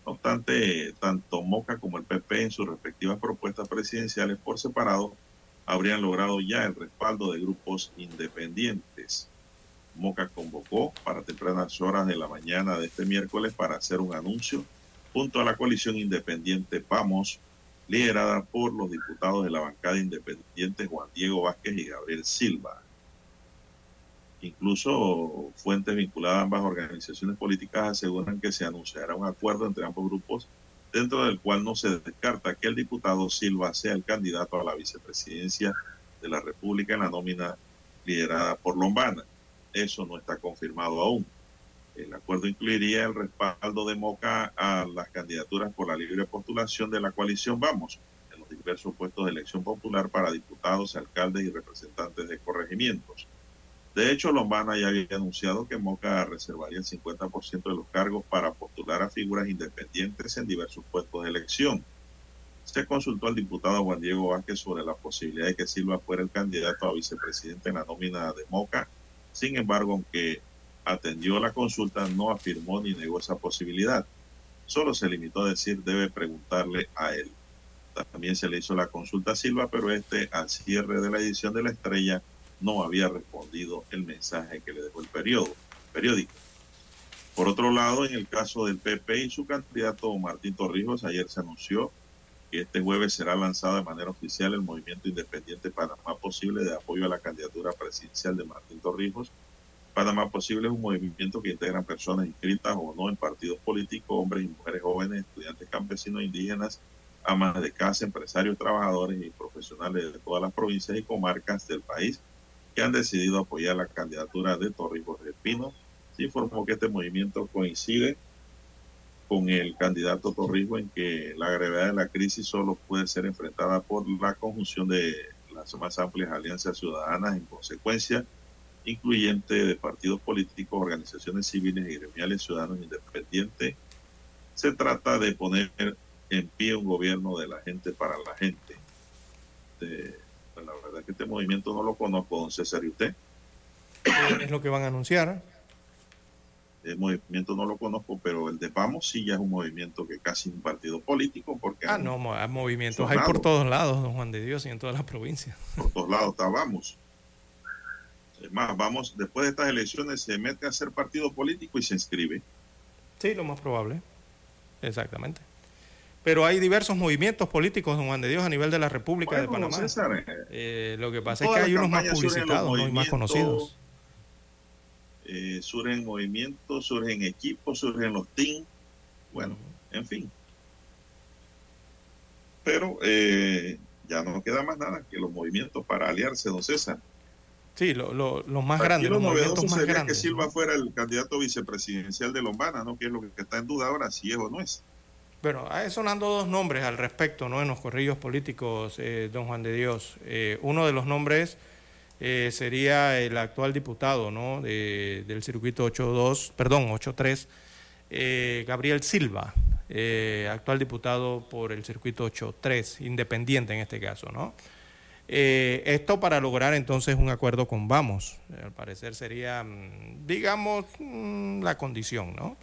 No obstante, tanto Moca como el PP en sus respectivas propuestas presidenciales por separado habrían logrado ya el respaldo de grupos independientes. Moca convocó para tempranas horas de la mañana de este miércoles para hacer un anuncio junto a la coalición independiente PAMOS, liderada por los diputados de la bancada independiente Juan Diego Vázquez y Gabriel Silva. Incluso fuentes vinculadas a ambas organizaciones políticas aseguran que se anunciará un acuerdo entre ambos grupos, dentro del cual no se descarta que el diputado Silva sea el candidato a la vicepresidencia de la República en la nómina liderada por Lombana. Eso no está confirmado aún. El acuerdo incluiría el respaldo de Moca a las candidaturas por la libre postulación de la coalición Vamos en los diversos puestos de elección popular para diputados, alcaldes y representantes de corregimientos. De hecho, Lombana ya había anunciado que Moca reservaría el 50% de los cargos para postular a figuras independientes en diversos puestos de elección. Se consultó al diputado Juan Diego Vázquez sobre la posibilidad de que Silva fuera el candidato a vicepresidente en la nómina de Moca. Sin embargo, aunque atendió la consulta, no afirmó ni negó esa posibilidad. Solo se limitó a decir debe preguntarle a él. También se le hizo la consulta a Silva, pero este, al cierre de la edición de la estrella, no había respondido el mensaje que le dejó el periodo, periódico. Por otro lado, en el caso del PP y su candidato Martín Torrijos, ayer se anunció que este jueves será lanzado de manera oficial el movimiento independiente Panamá Posible de apoyo a la candidatura presidencial de Martín Torrijos. Panamá Posible es un movimiento que integran personas inscritas o no en partidos políticos, hombres y mujeres jóvenes, estudiantes campesinos, indígenas, amas de casa, empresarios, trabajadores y profesionales de todas las provincias y comarcas del país que han decidido apoyar la candidatura de Torrijos de Pino. Se informó que este movimiento coincide con el candidato Torrijos en que la gravedad de la crisis solo puede ser enfrentada por la conjunción de las más amplias alianzas ciudadanas en consecuencia, incluyente de partidos políticos, organizaciones civiles y gremiales ciudadanos independientes. Se trata de poner en pie un gobierno de la gente para la gente. De, la verdad que este movimiento no lo conozco, don César, ¿y usted? Es lo que van a anunciar. El movimiento no lo conozco, pero el de Vamos sí ya es un movimiento que casi un partido político. porque Ah, no, hay movimientos hay por todos lados, don Juan de Dios, y en todas las provincias. Por todos lados está Vamos. Es más, Vamos, después de estas elecciones se mete a ser partido político y se inscribe. Sí, lo más probable. Exactamente. Pero hay diversos movimientos políticos, don Juan de Dios, a nivel de la República de Panamá. eh, lo que pasa es que hay unos más publicitados y más conocidos eh, surgen movimientos, surgen equipos, surgen los teams, bueno, en fin. Pero eh, ya no queda más nada que los movimientos para aliarse, don César. Sí, los más grandes. los movimientos más sería que Silva fuera el candidato vicepresidencial de Lombana, ¿no? Que es lo que está en duda ahora, si es o no es. Bueno, hay sonando dos nombres al respecto, ¿no? En los corrillos políticos, eh, don Juan de Dios. Eh, uno de los nombres eh, sería el actual diputado ¿no? del circuito 82, perdón, 83, eh, Gabriel Silva, eh, actual diputado por el circuito 83, independiente en este caso. ¿no? Esto para lograr entonces un acuerdo con Vamos, al parecer sería, mm, digamos, mm, la condición, ¿no?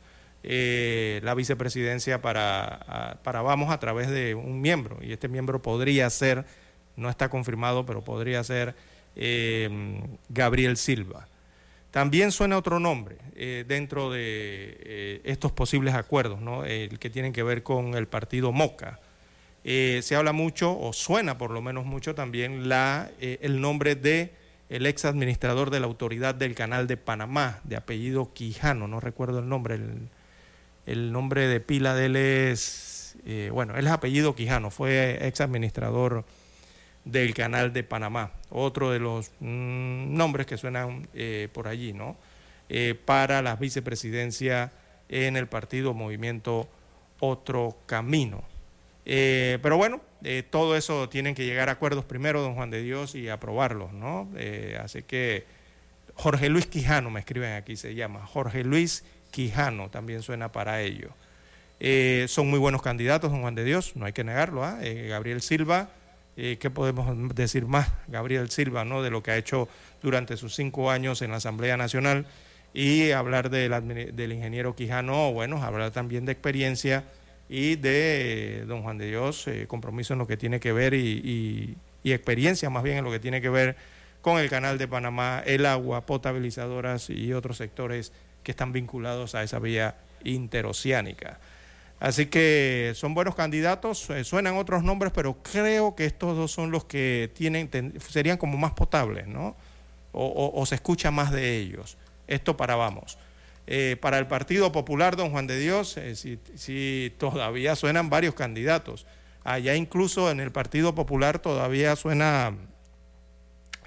la vicepresidencia para, para Vamos a través de un miembro, y este miembro podría ser, no está confirmado, pero podría ser Em, Gabriel Silva. También suena otro nombre eh, dentro de eh, estos posibles acuerdos, ¿no? el que tienen que ver con el partido Moca. Eh, se habla mucho, o suena por lo menos mucho también, la, el nombre de el ex administrador de la autoridad del canal de Panamá, de apellido Quijano, no recuerdo el nombre, el, el nombre de pila de él es, bueno, él es apellido Quijano, fue ex administrador del Canal de Panamá, otro de los mm, nombres que suenan eh, por allí, ¿no? Eh, para la vicepresidencia en el partido Movimiento Otro Camino. Eh, pero bueno, todo eso tienen que llegar a acuerdos primero, don Juan de Dios, y aprobarlos, ¿no? así que Jorge Luis Quijano, me escriben aquí, se llama. Jorge Luis Quijano también suena para ello. son muy buenos candidatos, don Juan de Dios, no hay que negarlo. ¿ah? Gabriel Silva eh, ¿qué podemos decir más? Gabriel Silva, ¿no? De lo que ha hecho durante sus cinco años en la Asamblea Nacional y hablar del ingeniero Quijano, bueno, hablar también de experiencia y de eh, don Juan de Dios, eh, compromiso en lo que tiene que ver y, experiencia más bien en lo que tiene que ver con el canal de Panamá, el agua, potabilizadoras y otros sectores que están vinculados a esa vía interoceánica. Así que son buenos candidatos, eh, suenan otros nombres, pero creo que estos dos son los que tienen, serían como más potables, ¿no? O, se escucha más de ellos. Esto para vamos. Eh, para el Partido Popular, don Juan de Dios, eh, si, todavía suenan varios candidatos. Allá incluso en el Partido Popular todavía suena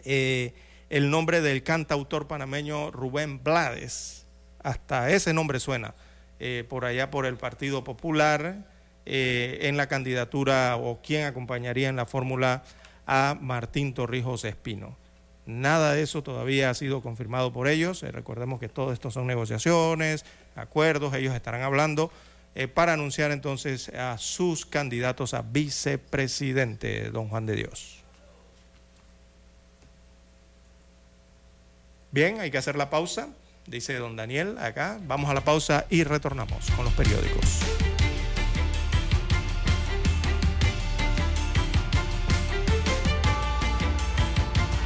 el nombre del cantautor panameño Rubén Blades. Hasta ese nombre suena. Eh, por allá por el Partido Popular eh, en la candidatura o quién acompañaría en la fórmula a Martín Torrijos Espino. Nada de eso todavía ha sido confirmado por ellos. Eh, recordemos que todo esto son negociaciones, acuerdos, ellos estarán hablando para anunciar entonces a sus candidatos a vicepresidente, don Juan de Dios. Bien, hay que hacer la pausa dice don Daniel acá. Vamos a la pausa y retornamos con los periódicos.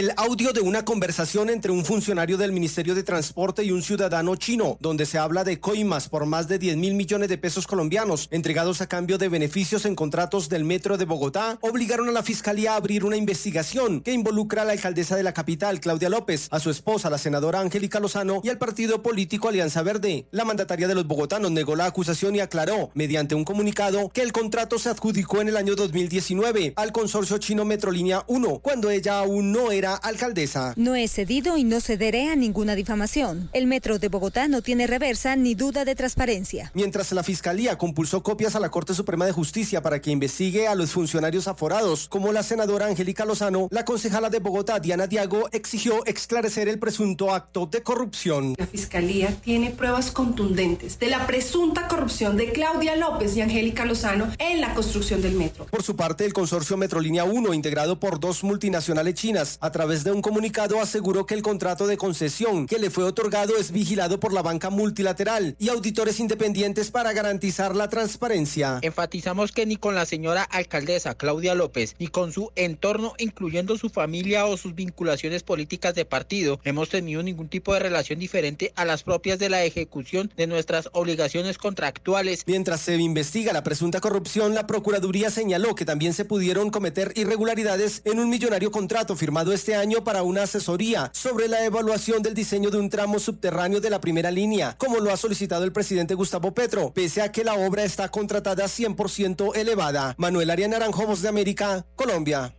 El audio de una conversación entre un funcionario del Ministerio de Transporte y un ciudadano chino, donde se habla de coimas por más de 10 mil millones de pesos colombianos entregados a cambio de beneficios en contratos del Metro de Bogotá, obligaron a la Fiscalía a abrir una investigación que involucra a la alcaldesa de la capital, Claudia López, a su esposa, la senadora Angélica Lozano, y al partido político Alianza Verde. La mandataria de los bogotanos negó la acusación y aclaró, mediante un comunicado, que el contrato se adjudicó en el año 2019 al consorcio chino Metrolínea 1, cuando ella aún no era alcaldesa. No he cedido y no cederé a ninguna difamación. El Metro de Bogotá no tiene reversa ni duda de transparencia. Mientras la Fiscalía compulsó copias a la Corte Suprema de Justicia para que investigue a los funcionarios aforados, como la senadora Angélica Lozano, la concejala de Bogotá, Diana Diago, exigió esclarecer el presunto acto de corrupción. La Fiscalía tiene pruebas contundentes de la presunta corrupción de Claudia López y Angélica Lozano en la construcción del metro. Por su parte, el consorcio Metrolínea 1, integrado por dos multinacionales chinas, a través de un comunicado aseguró que el contrato de concesión que le fue otorgado es vigilado por la banca multilateral y auditores independientes para garantizar la transparencia. Enfatizamos que ni con la señora alcaldesa Claudia López ni con su entorno, incluyendo su familia o sus vinculaciones políticas de partido, hemos tenido ningún tipo de relación diferente a las propias de la ejecución de nuestras obligaciones contractuales. Mientras se investiga la presunta corrupción, la Procuraduría señaló que también se pudieron cometer irregularidades en un millonario contrato firmado este año para una asesoría sobre la evaluación del diseño de un tramo subterráneo de la primera línea, como lo ha solicitado el presidente Gustavo Petro, pese a que la obra está contratada 100% elevada. Manuel Arias Naranjo, Voz de América, Colombia.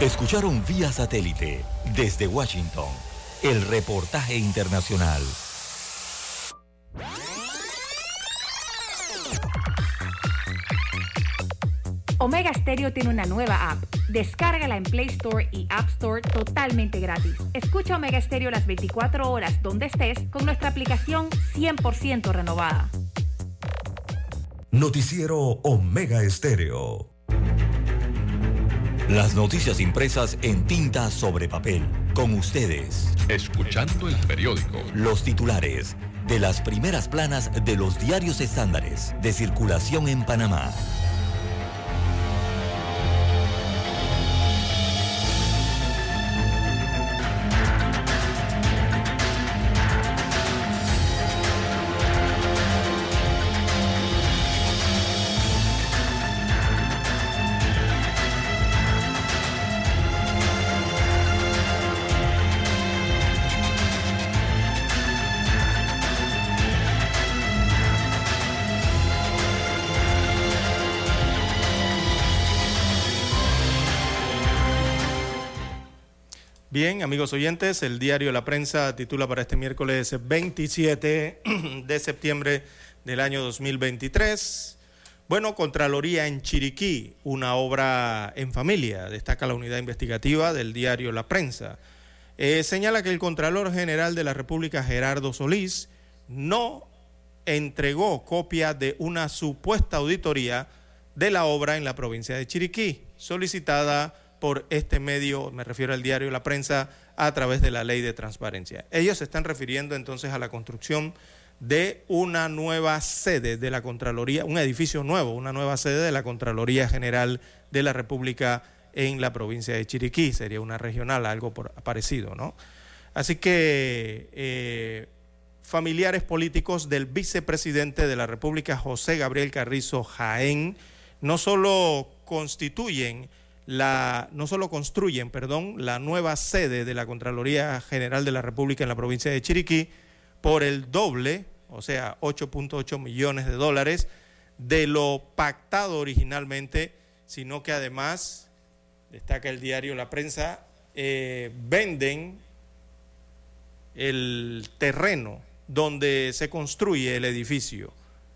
Escucharon vía satélite desde Washington el reportaje internacional. Omega Stereo tiene una nueva app. Descárgala en Play Store y App Store totalmente gratis. Escucha Omega Stereo las 24 horas donde estés con nuestra aplicación 100% renovada. Noticiero Omega Estéreo. Las noticias impresas en tinta sobre papel. Con ustedes. Escuchando el periódico. Los titulares de las primeras planas de los diarios estándares de circulación en Panamá. Bien, amigos oyentes, el diario La Prensa titula para este miércoles 27 (clears throat) de septiembre del año 2023. Bueno, Contraloría en Chiriquí, una obra en familia, destaca la unidad investigativa del diario La Prensa. Eh, señala que el Contralor General de la República, Gerardo Solís, no entregó copia de una supuesta auditoría de la obra en la provincia de Chiriquí, solicitada por este medio, me refiero al diario La Prensa, a través de la ley de transparencia. Ellos se están refiriendo entonces a la construcción de una nueva sede de la Contraloría, un edificio nuevo, una nueva sede de la Contraloría General de la República en la provincia de Chiriquí, sería una regional, algo por, parecido, ¿no? Así que eh, familiares políticos del vicepresidente de la República, José Gabriel Carrizo Jaén, no solo constituyen la, no solo construyen, perdón, la nueva sede de la Contraloría General de la República en la provincia de Chiriquí por el doble, o sea, 8.8 millones de dólares de lo pactado originalmente, sino que además, destaca el diario La Prensa, eh, venden el terreno donde se construye el edificio.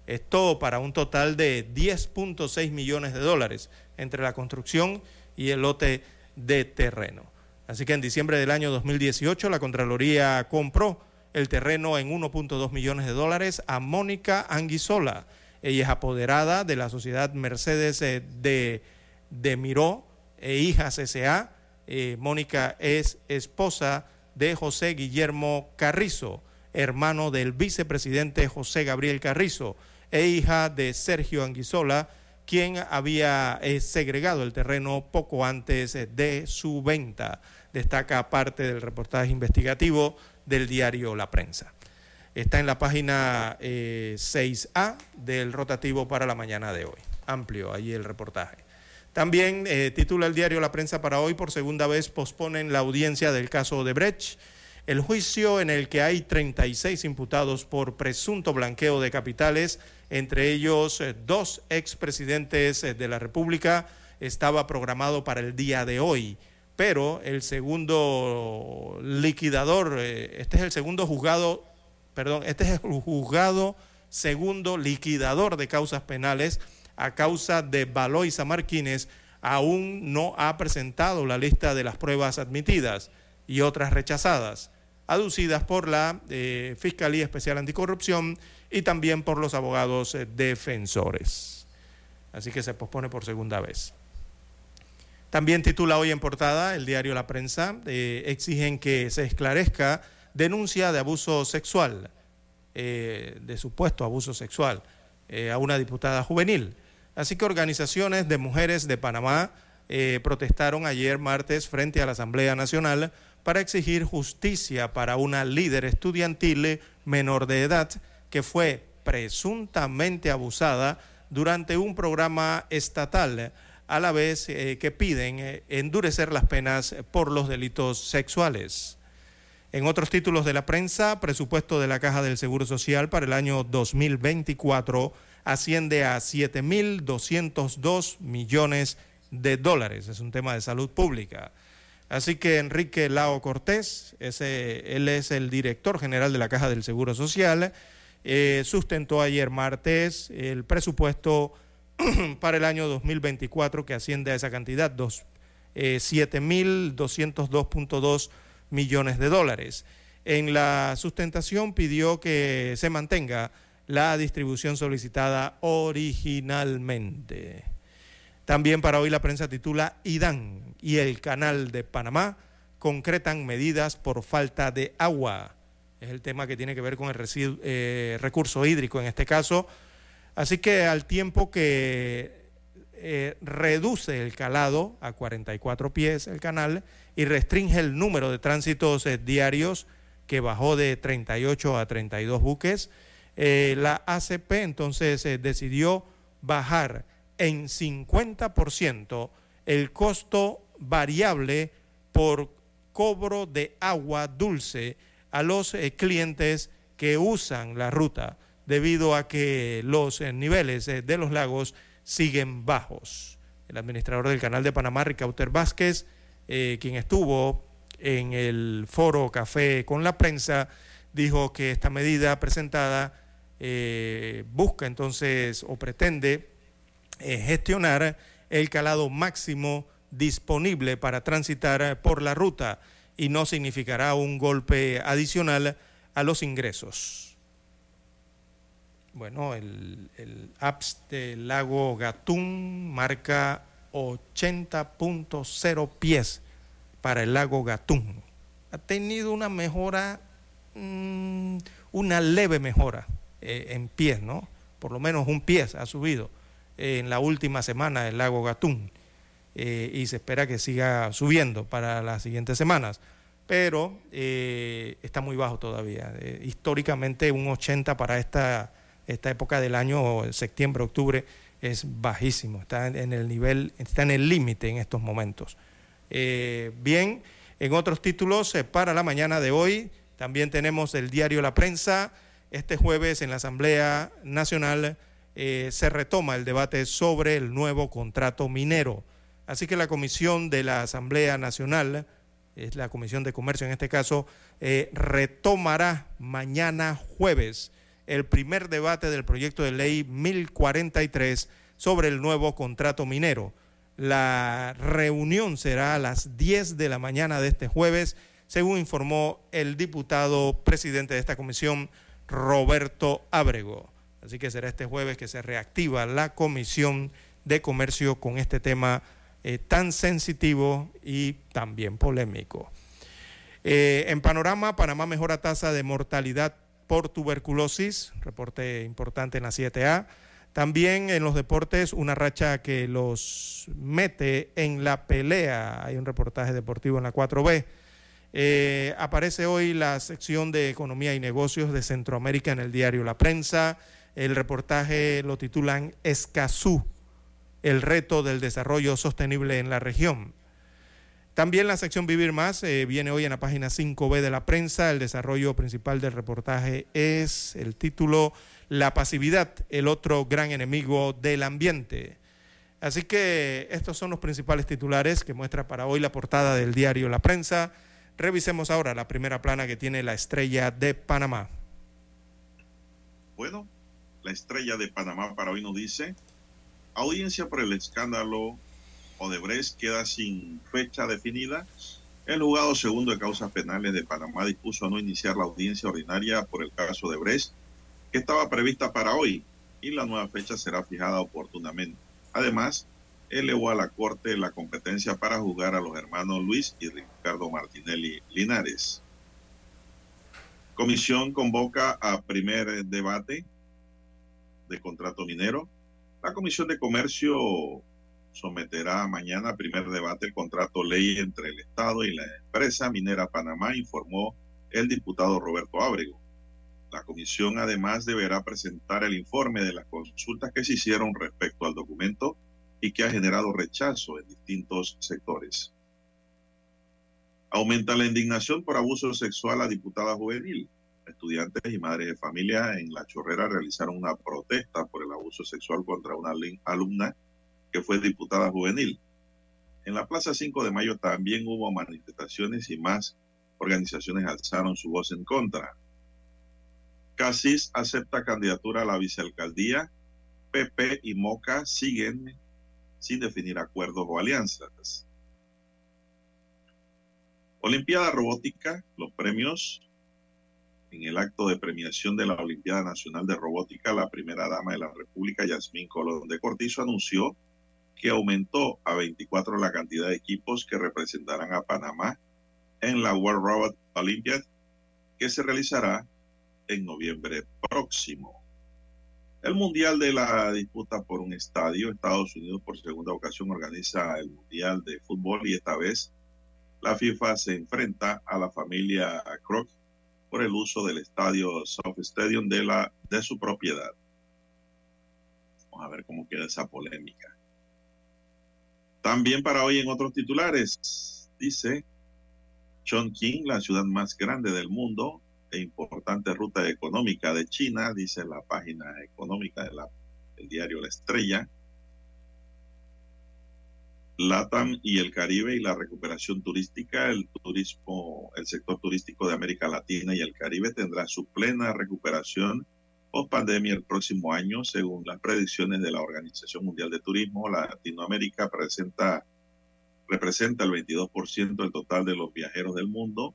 Esto para un total de 10.6 millones de dólares entre la construcción y el lote de terreno. Así que en diciembre del año 2018 la Contraloría compró el terreno en 1.2 millones de dólares a Mónica Anguisola. Ella es apoderada de la sociedad Mercedes eh, de, de Miró e Hijas S.A. Eh, Mónica es esposa de José Guillermo Carrizo hermano del vicepresidente José Gabriel Carrizo e hija de Sergio Anguizola, quien había eh, segregado el terreno poco antes eh, de su venta. Destaca parte del reportaje investigativo del diario La Prensa. Está en la página 6A eh, del rotativo para la mañana de hoy. Amplio ahí el reportaje. También titula el diario La Prensa para hoy, por segunda vez posponen la audiencia del caso de Brecht. El juicio en el que hay 36 imputados por presunto blanqueo de capitales, entre ellos eh, dos expresidentes eh, de la República, estaba programado para el día de hoy. Pero el segundo liquidador, eh, este es el segundo juzgado, perdón, este es el juzgado segundo liquidador de causas penales a causa de Baloisa Martínez, aún no ha presentado la lista de las pruebas admitidas y otras rechazadas aducidas por la Fiscalía Especial Anticorrupción y también por los abogados eh, defensores. Así que se pospone por segunda vez. También titula hoy en portada el diario La Prensa, eh, exigen que se esclarezca denuncia de abuso sexual, de supuesto abuso sexual, a una diputada juvenil. Así que organizaciones de mujeres de Panamá protestaron ayer martes frente a la Asamblea Nacional para exigir justicia para una líder estudiantil menor de edad que fue presuntamente abusada durante un programa estatal, a la vez eh, que piden eh, endurecer las penas por los delitos sexuales. En otros títulos de la prensa, presupuesto de la Caja del Seguro Social para el año 2024 asciende a 7.202 millones de dólares. Es un tema de salud pública. Así que Enrique Lao Cortés, él es el director general de la Caja del Seguro Social, eh, sustentó ayer martes el presupuesto (clears throat) para el año 2024 que asciende a esa cantidad, dos, eh, 7.202.2 millones de dólares. En la sustentación pidió que se mantenga la distribución solicitada originalmente. También para hoy la prensa titula IDAN y el canal de Panamá concretan medidas por falta de agua. Es el tema que tiene que ver con el eh, recurso hídrico en este caso. Así que al tiempo que eh, reduce el calado a 44 pies el canal y restringe el número de tránsitos eh, diarios que bajó de 38 a 32 buques, la ACP entonces decidió bajar en 50% el costo variable por cobro de agua dulce a los eh, clientes que usan la ruta debido a que los eh, niveles eh, de los lagos siguen bajos. El administrador del Canal de Panamá, Ricauter Vázquez, quien estuvo en el foro Café con la prensa, dijo que esta medida presentada busca entonces o pretende gestionar el calado máximo disponible para transitar por la ruta y no significará un golpe adicional a los ingresos. Bueno, el, el del lago Gatún marca 80.0 pies para el lago Gatún. Ha tenido una mejora, mm, una leve mejora eh, en pies, ¿no? Por lo menos un pie ha subido en la última semana el lago Gatún eh, y se espera que siga subiendo para las siguientes semanas. pero eh, está muy bajo todavía. Eh, históricamente un 80 para esta, esta época del año, septiembre, octubre, es bajísimo, está en el nivel, está en el límite en estos momentos. Bien, en otros títulos para la mañana de hoy también tenemos el diario La Prensa. Este jueves en la Asamblea Nacional se retoma el debate sobre el nuevo contrato minero. Así que la comisión de la Asamblea Nacional es la Comisión de Comercio en este caso, eh, retomará mañana jueves el primer debate del proyecto de ley 1043 sobre el nuevo contrato minero. La reunión será a las 10 de la mañana de este jueves, según informó el diputado presidente de esta comisión, Roberto Ábrego. Así que será este jueves que se reactiva la Comisión de Comercio con este tema eh, tan sensitivo y también polémico. Eh, en panorama, Panamá mejora tasa de mortalidad por tuberculosis, reporte importante en la 7A. También en los deportes, una racha que los mete en la pelea. Hay un reportaje deportivo en la 4B. Eh, aparece hoy la sección de Economía y Negocios de Centroamérica en el diario La Prensa. El reportaje lo titulan Escazú, el reto del desarrollo sostenible en la región. También la sección Vivir Más eh, viene hoy en la página 5B de la prensa. El desarrollo principal del reportaje es el título La pasividad, el otro gran enemigo del ambiente. Así que estos son los principales titulares que muestra para hoy la portada del diario La Prensa. Revisemos ahora la primera plana que tiene la estrella de Panamá. Bueno, la estrella de Panamá para hoy nos dice, audiencia por el escándalo Odebrecht queda sin fecha definida. El juzgado segundo de causas penales de Panamá dispuso no iniciar la audiencia ordinaria por el caso de Brecht, que estaba prevista para hoy, y la nueva fecha será fijada oportunamente. Además, elevó a la Corte la competencia para juzgar a los hermanos Luis y Ricardo Martinelli Linares. Comisión convoca a primer debate de contrato minero. La Comisión de Comercio someterá mañana a primer debate el contrato ley entre el Estado y la empresa minera Panamá, informó el diputado Roberto Ábrego. La comisión además deberá presentar el informe de las consultas que se hicieron respecto al documento y que ha generado rechazo en distintos sectores. Aumenta la indignación por abuso sexual a diputada juvenil. Estudiantes y madres de familia en La Chorrera realizaron una protesta por el abuso sexual contra una alumna que fue diputada juvenil. En la Plaza 5 de Mayo también hubo manifestaciones y más organizaciones alzaron su voz en contra. Casis acepta candidatura a la vicealcaldía. PP y Moca siguen sin definir acuerdos o alianzas. Olimpiada Robótica, los premios en el acto de premiación de la Olimpiada Nacional de Robótica, la primera dama de la República, Yasmín Colón de Cortizo, anunció que aumentó a 24 la cantidad de equipos que representarán a Panamá en la World Robot Olympiad, que se realizará en noviembre próximo. El Mundial de la Disputa por un Estadio, Estados Unidos por segunda ocasión organiza el Mundial de Fútbol y esta vez la FIFA se enfrenta a la familia Kroc por el uso del estadio South Stadium de, la, de su propiedad. Vamos a ver cómo queda esa polémica. También para hoy en otros titulares, dice Chongqing, la ciudad más grande del mundo e importante ruta económica de China, dice la página económica del diario La Estrella. LATAM y el Caribe y la recuperación turística, el turismo, el sector turístico de América Latina y el Caribe tendrá su plena recuperación post pandemia el próximo año, según las predicciones de la Organización Mundial de Turismo. Latinoamérica presenta, representa el 22% del total de los viajeros del mundo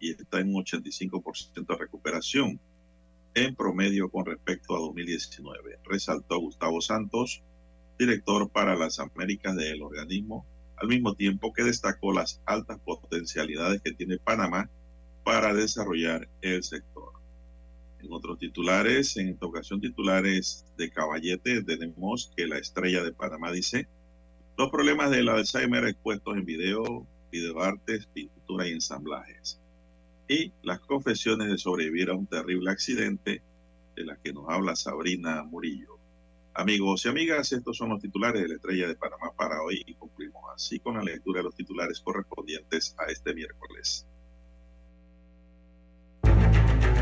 y está en un 85% de recuperación en promedio con respecto a 2019, resaltó Gustavo Santos, director para las Américas del organismo, al mismo tiempo que destacó las altas potencialidades que tiene Panamá para desarrollar el sector. En otros titulares, en esta ocasión titulares de Caballete, tenemos que la estrella de Panamá dice, los problemas del Alzheimer expuestos en video videoartes, pintura y ensamblajes. Y las confesiones de sobrevivir a un terrible accidente de la que nos habla Sabrina Murillo. Amigos y amigas, estos son los titulares de la Estrella de Panamá para hoy y concluimos así con la lectura de los titulares correspondientes a este miércoles.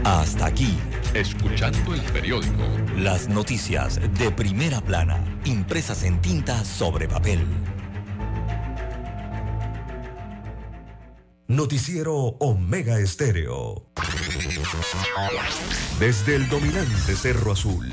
Hasta aquí, escuchando el periódico. Las noticias de primera plana, impresas en tinta sobre papel. Noticiero Omega Estéreo. Desde el dominante Cerro Azul,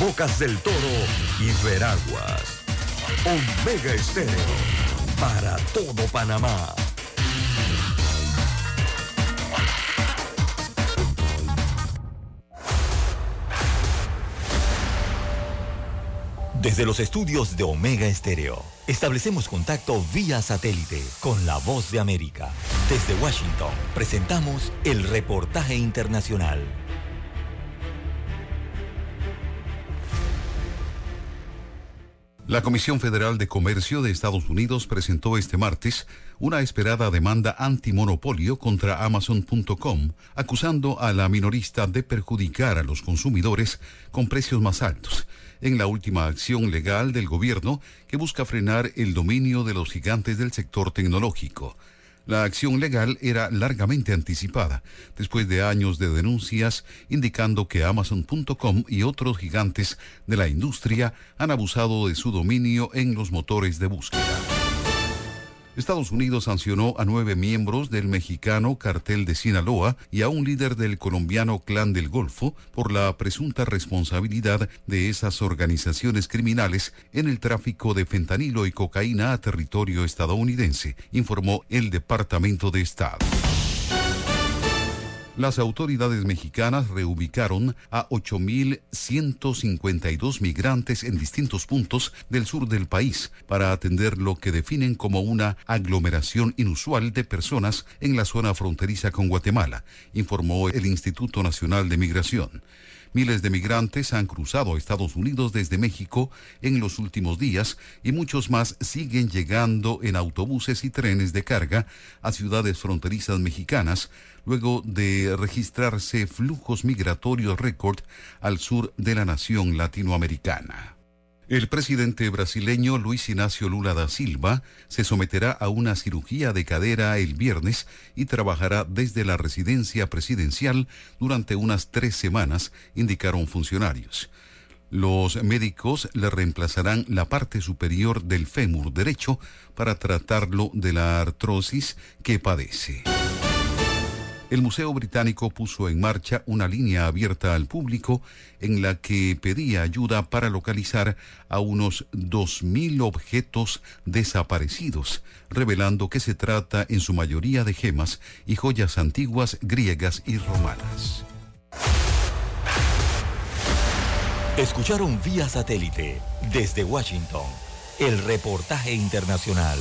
Bocas del Toro y Veraguas. Omega Estéreo para todo Panamá. Desde los estudios de Omega Estéreo, establecemos contacto vía satélite con la voz de América. Desde Washington, presentamos el reportaje internacional. La Comisión Federal de Comercio de Estados Unidos presentó este martes una esperada demanda antimonopolio contra Amazon.com, acusando a la minorista de perjudicar a los consumidores con precios más altos en la última acción legal del gobierno que busca frenar el dominio de los gigantes del sector tecnológico. La acción legal era largamente anticipada, después de años de denuncias indicando que Amazon.com y otros gigantes de la industria han abusado de su dominio en los motores de búsqueda. Estados Unidos sancionó a nueve miembros del mexicano cartel de Sinaloa y a un líder del colombiano Clan del Golfo por la presunta responsabilidad de esas organizaciones criminales en el tráfico de fentanilo y cocaína a territorio estadounidense, informó el Departamento de Estado. Las autoridades mexicanas reubicaron a 8.152 migrantes en distintos puntos del sur del país para atender lo que definen como una aglomeración inusual de personas en la zona fronteriza con Guatemala, informó el Instituto Nacional de Migración. Miles de migrantes han cruzado a Estados Unidos desde México en los últimos días y muchos más siguen llegando en autobuses y trenes de carga a ciudades fronterizas mexicanas luego de registrarse flujos migratorios récord al sur de la nación latinoamericana. El presidente brasileño Luis Ignacio Lula da Silva se someterá a una cirugía de cadera el viernes y trabajará desde la residencia presidencial durante unas tres semanas, indicaron funcionarios. Los médicos le reemplazarán la parte superior del fémur derecho para tratarlo de la artrosis que padece el Museo Británico puso en marcha una línea abierta al público en la que pedía ayuda para localizar a unos 2.000 objetos desaparecidos, revelando que se trata en su mayoría de gemas y joyas antiguas griegas y romanas. Escucharon vía satélite desde Washington el reportaje internacional.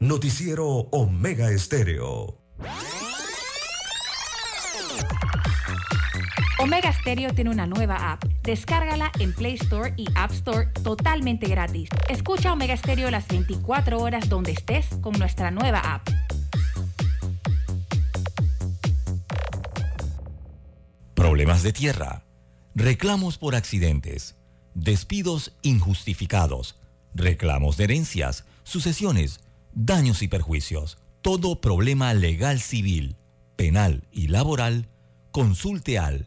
Noticiero Omega Estéreo. Omega Stereo tiene una nueva app. Descárgala en Play Store y App Store totalmente gratis. Escucha Omega Stereo las 24 horas donde estés con nuestra nueva app. Problemas de tierra, reclamos por accidentes, despidos injustificados, reclamos de herencias, sucesiones, daños y perjuicios. Todo problema legal civil, penal y laboral, consulte al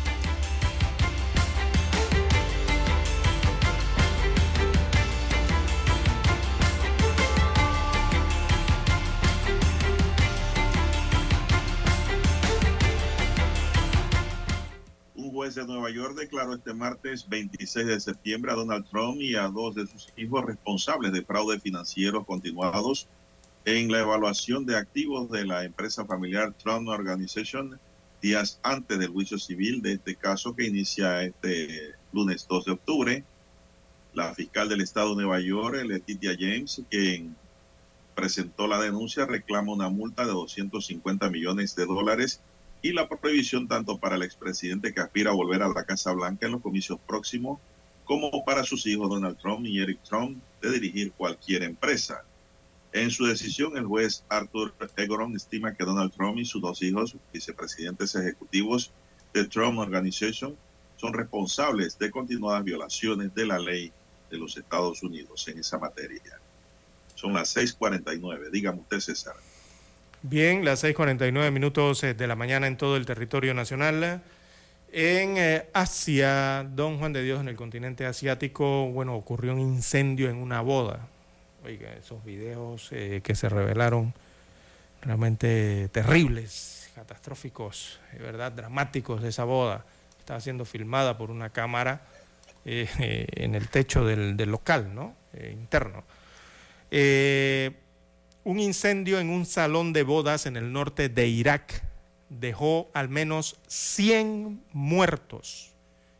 De Nueva York declaró este martes 26 de septiembre a Donald Trump y a dos de sus hijos responsables de fraude financiero continuados en la evaluación de activos de la empresa familiar Trump Organization días antes del juicio civil de este caso que inicia este lunes 2 de octubre. La fiscal del estado de Nueva York, Letitia James, quien presentó la denuncia, reclama una multa de 250 millones de dólares y la prohibición tanto para el expresidente que aspira a volver a la Casa Blanca en los comicios próximos como para sus hijos Donald Trump y Eric Trump de dirigir cualquier empresa. En su decisión, el juez Arthur Egoron estima que Donald Trump y sus dos hijos, vicepresidentes ejecutivos de Trump Organization, son responsables de continuadas violaciones de la ley de los Estados Unidos en esa materia. Son las 6:49. Dígame usted, César. Bien, las 6:49 minutos eh, de la mañana en todo el territorio nacional. En eh, Asia, Don Juan de Dios, en el continente asiático, bueno, ocurrió un incendio en una boda. Oiga, esos videos eh, que se revelaron realmente terribles, catastróficos, de verdad, dramáticos de esa boda. Estaba siendo filmada por una cámara en el techo del, del local, ¿no? interno. Un incendio en un salón de bodas en el norte de Irak dejó al menos 100 muertos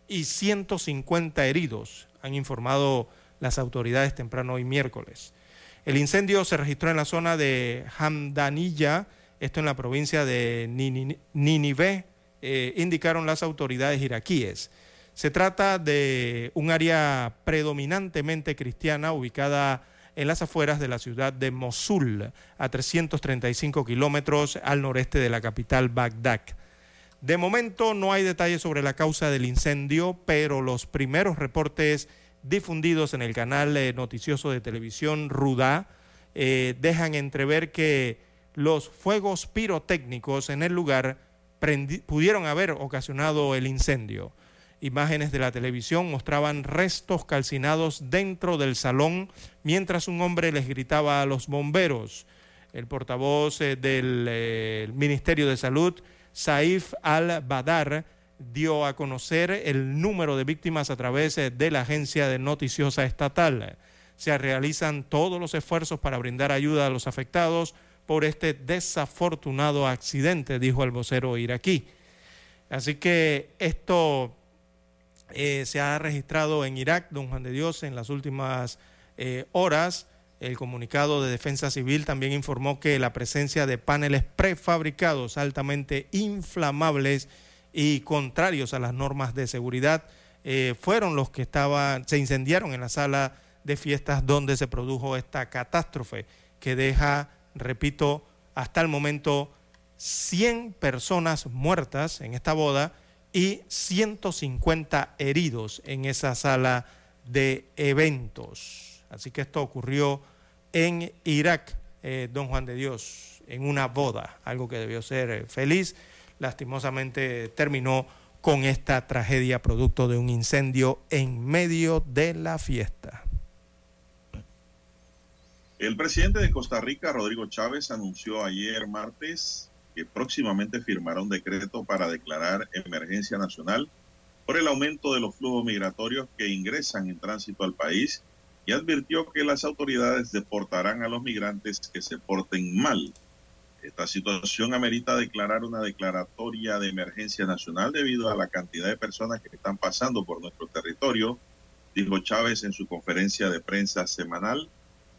y 150 heridos, han informado las autoridades temprano hoy miércoles. El incendio se registró en la zona de Hamdanilla, esto en la provincia de Ninive, eh, indicaron las autoridades iraquíes. Se trata de un área predominantemente cristiana ubicada en las afueras de la ciudad de Mosul, a 335 kilómetros al noreste de la capital Bagdad. De momento no hay detalles sobre la causa del incendio, pero los primeros reportes difundidos en el canal eh, noticioso de televisión Ruda eh, dejan entrever que los fuegos pirotécnicos en el lugar pudieron haber ocasionado el incendio. Imágenes de la televisión mostraban restos calcinados dentro del salón mientras un hombre les gritaba a los bomberos. El portavoz eh, del eh, Ministerio de Salud, Saif al-Badar, dio a conocer el número de víctimas a través eh, de la agencia de noticiosa estatal. Se realizan todos los esfuerzos para brindar ayuda a los afectados por este desafortunado accidente, dijo el vocero iraquí. Así que esto eh, se ha registrado en Irak, don Juan de Dios, en las últimas eh, horas. El comunicado de Defensa Civil también informó que la presencia de paneles prefabricados altamente inflamables y contrarios a las normas de seguridad eh, fueron los que estaban, se incendiaron en la sala de fiestas donde se produjo esta catástrofe que deja, repito, hasta el momento 100 personas muertas en esta boda y 150 heridos en esa sala de eventos. Así que esto ocurrió en Irak, eh, don Juan de Dios, en una boda, algo que debió ser eh, feliz. Lastimosamente terminó con esta tragedia producto de un incendio en medio de la fiesta. El presidente de Costa Rica, Rodrigo Chávez, anunció ayer martes que próximamente firmará un decreto para declarar emergencia nacional por el aumento de los flujos migratorios que ingresan en tránsito al país y advirtió que las autoridades deportarán a los migrantes que se porten mal. Esta situación amerita declarar una declaratoria de emergencia nacional debido a la cantidad de personas que están pasando por nuestro territorio, dijo Chávez en su conferencia de prensa semanal.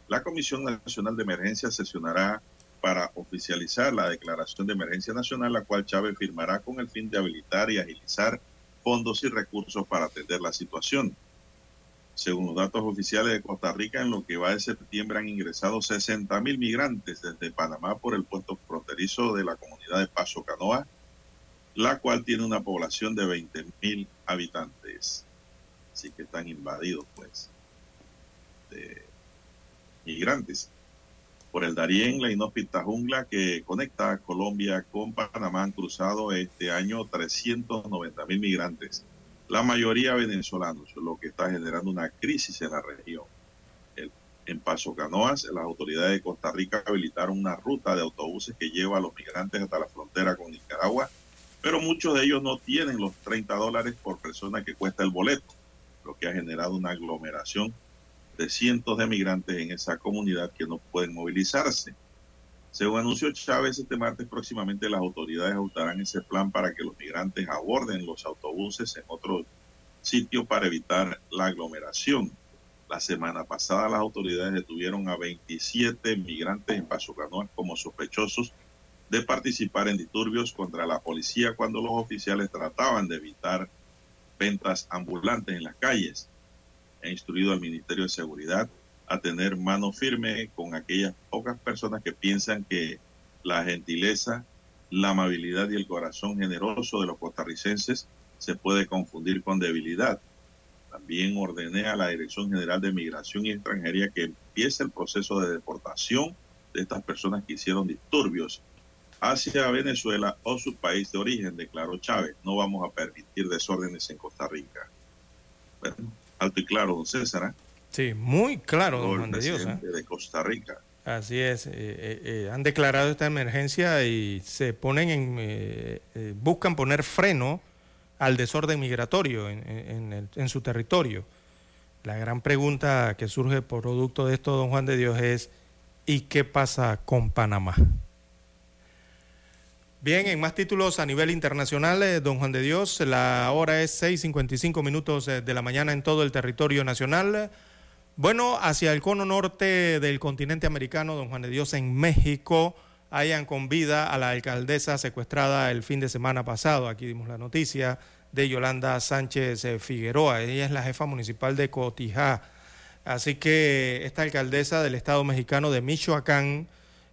La Comisión Nacional de Emergencia sesionará para oficializar la declaración de emergencia nacional, la cual Chávez firmará con el fin de habilitar y agilizar fondos y recursos para atender la situación. Según los datos oficiales de Costa Rica, en lo que va de septiembre han ingresado 60 mil migrantes desde Panamá por el puesto fronterizo de la comunidad de Paso Canoa, la cual tiene una población de 20 mil habitantes. Así que están invadidos, pues, de migrantes. Por el Darién, la inhóspita jungla que conecta Colombia con Panamá han cruzado este año 390 mil migrantes, la mayoría venezolanos, lo que está generando una crisis en la región. en Paso Canoas, las autoridades de Costa Rica habilitaron una ruta de autobuses que lleva a los migrantes hasta la frontera con Nicaragua, pero muchos de ellos no tienen los 30 dólares por persona que cuesta el boleto, lo que ha generado una aglomeración de cientos de migrantes en esa comunidad que no pueden movilizarse. Según anunció Chávez este martes, próximamente las autoridades ajustarán ese plan para que los migrantes aborden los autobuses en otro sitio para evitar la aglomeración. La semana pasada las autoridades detuvieron a 27 migrantes en Paso Canoas como sospechosos de participar en disturbios contra la policía cuando los oficiales trataban de evitar ventas ambulantes en las calles. Ha instruido al Ministerio de Seguridad a tener mano firme con aquellas pocas personas que piensan que la gentileza, la amabilidad y el corazón generoso de los costarricenses se puede confundir con debilidad. También ordené a la Dirección General de Migración y Extranjería que empiece el proceso de deportación de estas personas que hicieron disturbios hacia Venezuela o su país de origen, declaró Chávez. No vamos a permitir desórdenes en Costa Rica. Alto y claro, don César. ¿eh? Sí, muy claro, don Juan de Dios. ¿eh? De Costa Rica. Así es, eh, han declarado esta emergencia y se ponen en, buscan poner freno al desorden migratorio en, en su territorio. La gran pregunta que surge por producto de esto, don Juan de Dios, es ¿y qué pasa con Panamá? Bien, en más títulos a nivel internacional, eh, don Juan de Dios, la hora es 6.55 minutos eh, de la mañana en todo el territorio nacional. Bueno, hacia el cono norte del continente americano, don Juan de Dios, en México, hayan con vida a la alcaldesa secuestrada el fin de semana pasado. Aquí dimos la noticia de Yolanda Sánchez eh, Figueroa. Ella es la jefa municipal de Cotijá. Así que esta alcaldesa del Estado mexicano de Michoacán,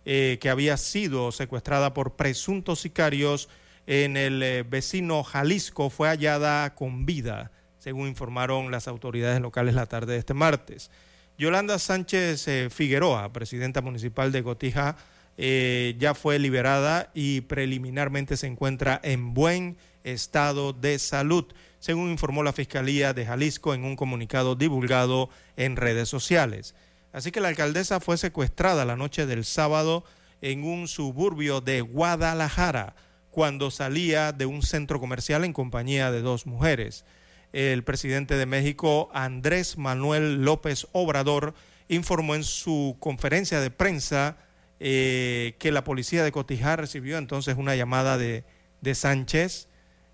eh, que había sido secuestrada por presuntos sicarios en el eh, vecino Jalisco fue hallada con vida, según informaron las autoridades locales la tarde de este martes. Yolanda Sánchez eh, Figueroa, presidenta municipal de Gotija, ya fue liberada y preliminarmente se encuentra en buen estado de salud, según informó la Fiscalía de Jalisco en un comunicado divulgado en redes sociales. Así que la alcaldesa fue secuestrada la noche del sábado en un suburbio de Guadalajara cuando salía de un centro comercial en compañía de dos mujeres. El presidente de México, Andrés Manuel López Obrador, informó en su conferencia de prensa eh, que la policía de Cotijá recibió entonces una llamada de, Sánchez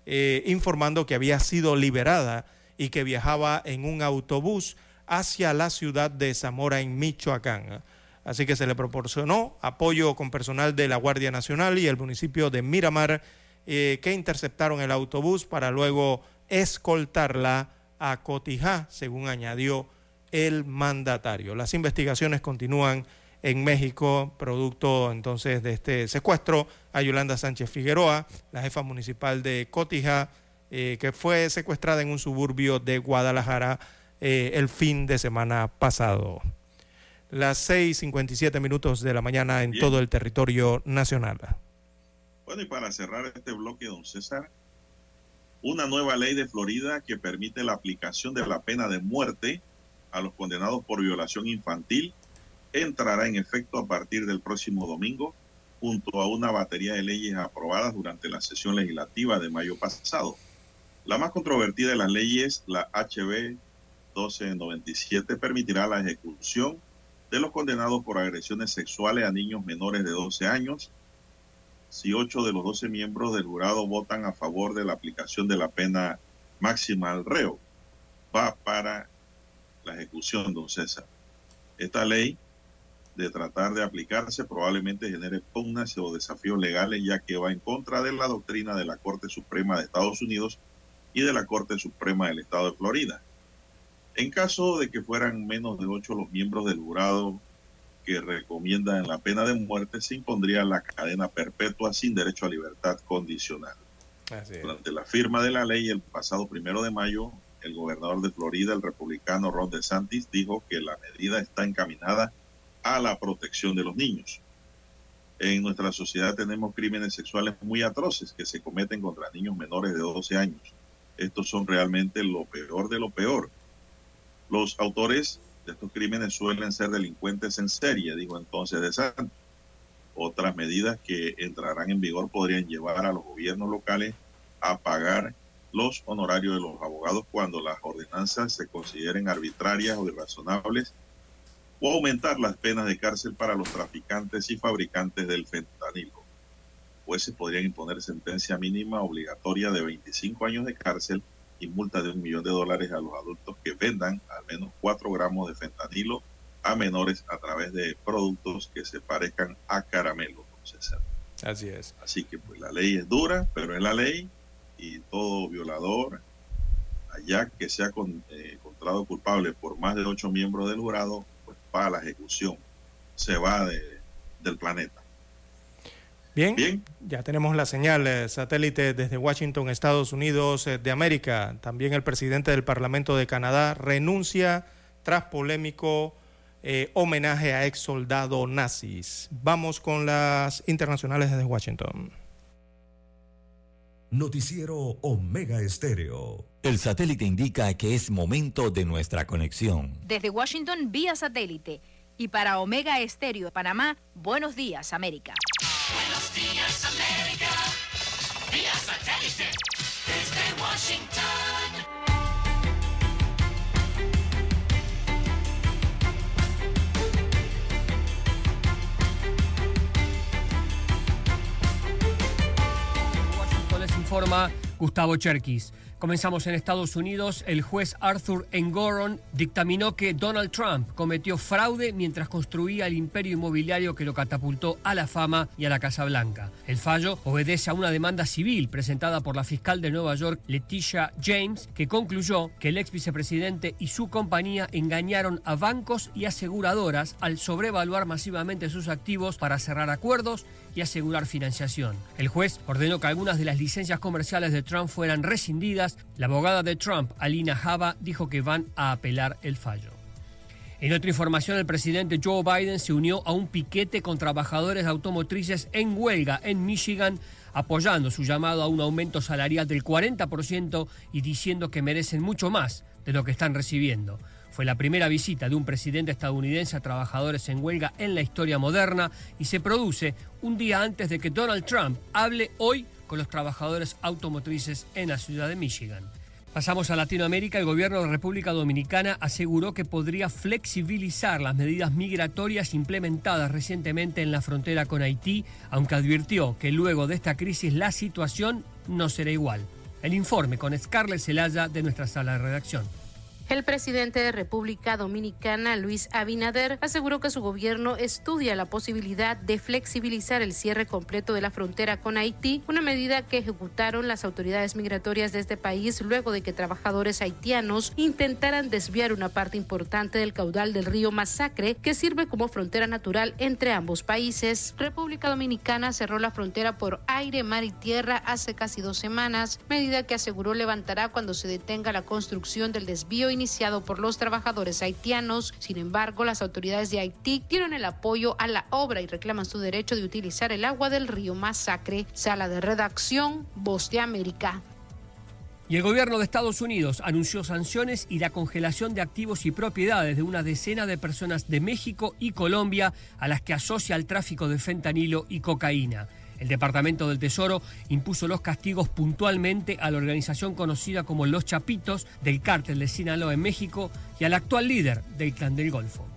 eh, informando que había sido liberada y que viajaba en un autobús hacia la ciudad de Zamora en Michoacán. Así que se le proporcionó apoyo con personal de la Guardia Nacional y el municipio de Miramar eh, que interceptaron el autobús para luego escoltarla a Cotijá, según añadió el mandatario. Las investigaciones continúan en México, producto entonces de este secuestro a Yolanda Sánchez Figueroa, la jefa municipal de Cotija, eh, que fue secuestrada en un suburbio de Guadalajara eh, el fin de semana pasado. Las 6.57 minutos de la mañana en todo el territorio nacional. Bueno, y para cerrar este bloque, don César, una nueva ley de Florida que permite la aplicación de la pena de muerte a los condenados por violación infantil entrará en efecto a partir del próximo domingo junto a una batería de leyes aprobadas durante la sesión legislativa de mayo pasado. La más controvertida de las leyes, la HB 1297 permitirá la ejecución de los condenados por agresiones sexuales a niños menores de 12 años si ocho de los 12 miembros del jurado votan a favor de la aplicación de la pena máxima al reo. Va para la ejecución, don César. Esta ley, de tratar de aplicarse, probablemente genere pugnas o desafíos legales, ya que va en contra de la doctrina de la Corte Suprema de Estados Unidos y de la Corte Suprema del Estado de Florida. En caso de que fueran menos de ocho los miembros del jurado que recomiendan la pena de muerte, se impondría la cadena perpetua sin derecho a libertad condicional. Durante la firma de la ley el pasado primero de mayo, el gobernador de Florida, el republicano Ron DeSantis, dijo que la medida está encaminada a la protección de los niños. En nuestra sociedad tenemos crímenes sexuales muy atroces que se cometen contra niños menores de 12 años. Estos son realmente lo peor de lo peor. Los autores de estos crímenes suelen ser delincuentes en serie, dijo entonces DeSantis. Otras medidas que entrarán en vigor podrían llevar a los gobiernos locales a pagar los honorarios de los abogados cuando las ordenanzas se consideren arbitrarias o irrazonables o aumentar las penas de cárcel para los traficantes y fabricantes del fentanilo. Jueces podrían imponer sentencia mínima obligatoria de 25 años de cárcel y multa de un millón de dólares a los adultos que vendan al menos 4 gramos de fentanilo a menores a través de productos que se parezcan a caramelo. Así es. Así que pues la ley es dura, pero es la ley y todo violador, allá que sea con, eh, encontrado culpable por más de ocho miembros del jurado, pues para la ejecución, se va de, del planeta. Bien, Bien, ya tenemos la señal eh, satélite desde Washington, Estados Unidos eh, de América. También el presidente del Parlamento de Canadá renuncia tras polémico eh, homenaje a ex soldado nazis. Vamos con las internacionales desde Washington. Noticiero Omega Estéreo. El satélite indica que es momento de nuestra conexión. Desde Washington vía satélite. Y para Omega Estéreo de Panamá, buenos días, América. Buenos días, América. Vía satélite. Desde Washington. informa Gustavo Cherkis. Comenzamos en Estados Unidos. El juez Arthur Engoron dictaminó que Donald Trump cometió fraude mientras construía el imperio inmobiliario que lo catapultó a la fama y a la Casa Blanca. El fallo obedece a una demanda civil presentada por la fiscal de Nueva York, Leticia James, que concluyó que el ex vicepresidente y su compañía engañaron a bancos y aseguradoras al sobrevaluar masivamente sus activos para cerrar acuerdos y asegurar financiación. El juez ordenó que algunas de las licencias comerciales de Trump fueran rescindidas. La abogada de Trump, Alina Java, dijo que van a apelar el fallo. En otra información, el presidente Joe Biden se unió a un piquete con trabajadores automotrices en huelga en Michigan, apoyando su llamado a un aumento salarial del 40% y diciendo que merecen mucho más de lo que están recibiendo. Fue la primera visita de un presidente estadounidense a trabajadores en huelga en la historia moderna y se produce un día antes de que Donald Trump hable hoy con los trabajadores automotrices en la ciudad de Michigan. Pasamos a Latinoamérica. El gobierno de República Dominicana aseguró que podría flexibilizar las medidas migratorias implementadas recientemente en la frontera con Haití, aunque advirtió que luego de esta crisis la situación no será igual. El informe con Scarlett Zelaya de nuestra sala de redacción. El presidente de República Dominicana, Luis Abinader, aseguró que su gobierno estudia la posibilidad de flexibilizar el cierre completo de la frontera con Haití, una medida que ejecutaron las autoridades migratorias de este país luego de que trabajadores haitianos intentaran desviar una parte importante del caudal del río Masacre, que sirve como frontera natural entre ambos países. República Dominicana cerró la frontera por aire, mar y tierra hace casi dos semanas, medida que aseguró levantará cuando se detenga la construcción del desvío iniciado por los trabajadores haitianos. Sin embargo, las autoridades de Haití dieron el apoyo a la obra y reclaman su derecho de utilizar el agua del río Masacre. Sala de redacción, Voz de América. Y el gobierno de Estados Unidos anunció sanciones y la congelación de activos y propiedades de una decena de personas de México y Colombia a las que asocia el tráfico de fentanilo y cocaína. El Departamento del Tesoro impuso los castigos puntualmente a la organización conocida como Los Chapitos del cártel de Sinaloa en México y al actual líder del clan del Golfo.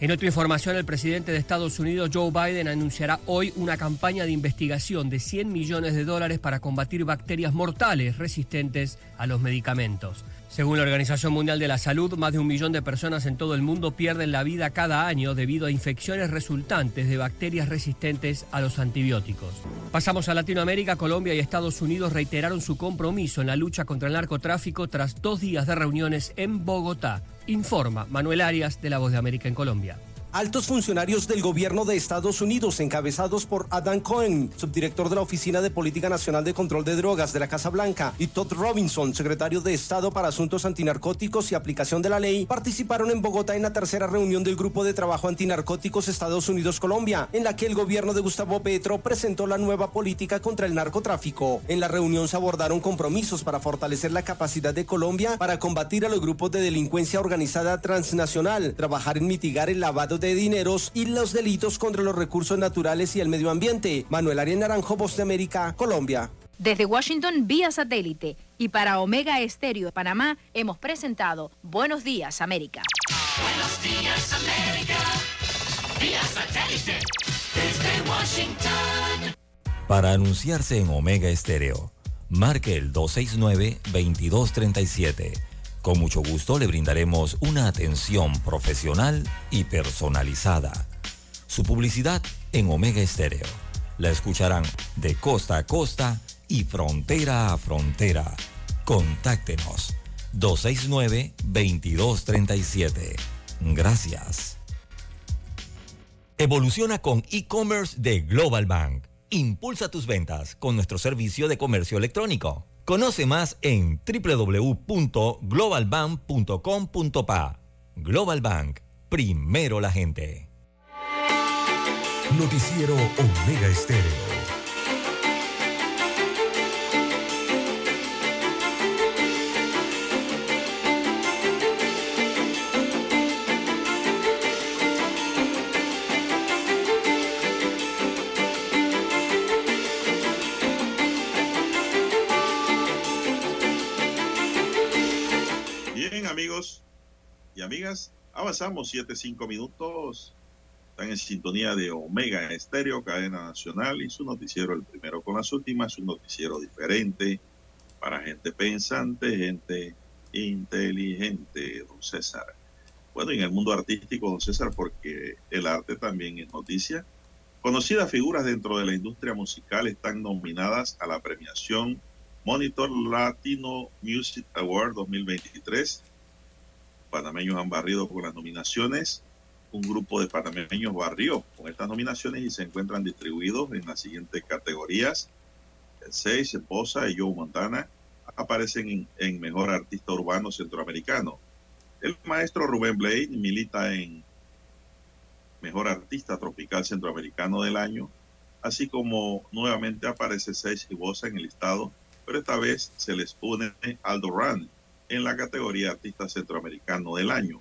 En otra información, el presidente de Estados Unidos, Joe Biden, anunciará hoy una campaña de investigación de 100 millones de dólares para combatir bacterias mortales resistentes a los medicamentos. Según la Organización Mundial de la Salud, más de un millón de personas en todo el mundo pierden la vida cada año debido a infecciones resultantes de bacterias resistentes a los antibióticos. Pasamos a Latinoamérica. Colombia y Estados Unidos reiteraron su compromiso en la lucha contra el narcotráfico tras dos días de reuniones en Bogotá. Informa Manuel Arias de La Voz de América en Colombia. Altos funcionarios del gobierno de Estados Unidos, encabezados por Adam Cohen, subdirector de la Oficina de Política Nacional de Control de Drogas de la Casa Blanca, y Todd Robinson, secretario de Estado para Asuntos Antinarcóticos y Aplicación de la Ley, participaron en Bogotá en la tercera reunión del Grupo de Trabajo Antinarcóticos Estados Unidos-Colombia, en la que el gobierno de Gustavo Petro presentó la nueva política contra el narcotráfico. En la reunión se abordaron compromisos para fortalecer la capacidad de Colombia para combatir a los grupos de delincuencia organizada transnacional, trabajar en mitigar el lavado de dineros y los delitos contra los recursos naturales y el medio ambiente. Manuel Arias Naranjo, Voz de América, Colombia. Desde Washington vía satélite y para Omega Estéreo de Panamá hemos presentado Buenos Días América. Buenos días, América. Vía satélite. Desde Washington. Para anunciarse en Omega Estéreo, marque el 269-2237. Con mucho gusto le brindaremos una atención profesional y personalizada. Su publicidad en Omega Estéreo. La escucharán de costa a costa y frontera a frontera. Contáctenos 269-2237. Gracias. Evoluciona con e-commerce de Global Bank. Impulsa tus ventas con nuestro servicio de comercio electrónico. Conoce más en www.globalbank.com.pa. Global Bank, primero la gente. Noticiero Omega Estéreo. Avanzamos 7-5 minutos. Están en sintonía de Omega Estéreo, cadena nacional, y su noticiero, el primero con las últimas, un noticiero diferente para gente pensante, gente inteligente, don César. Bueno, y en el mundo artístico, don César, porque el arte también es noticia. Conocidas figuras dentro de la industria musical están nominadas a la premiación Monitor Latino Music Award 2023. Panameños han barrido con las nominaciones. Un grupo de panameños barrió con estas nominaciones y se encuentran distribuidos en las siguientes categorías. El 6, Esposa y Joe Montana aparecen en, en Mejor Artista Urbano Centroamericano. El maestro Rubén Blade milita en Mejor Artista Tropical Centroamericano del Año, así como nuevamente aparece Seis y Bosa en el listado, pero esta vez se les une Aldo Ran en la categoría Artista Centroamericano del Año.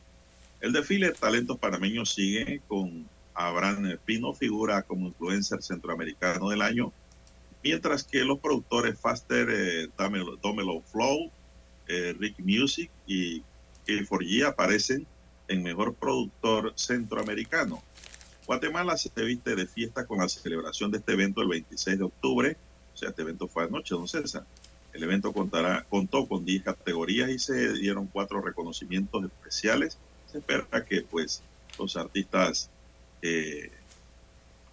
El desfile de talentos panameños sigue con Abraham Pino, figura como influencer centroamericano del año, mientras que los productores Faster, eh, Domelo Flow, eh, Rick Music y K4G aparecen en Mejor Productor Centroamericano. Guatemala se viste de fiesta con la celebración de este evento el 26 de octubre. O sea, este evento fue anoche, don César. El evento contará, contó con 10 categorías y se dieron cuatro reconocimientos especiales. Se espera que pues los artistas eh,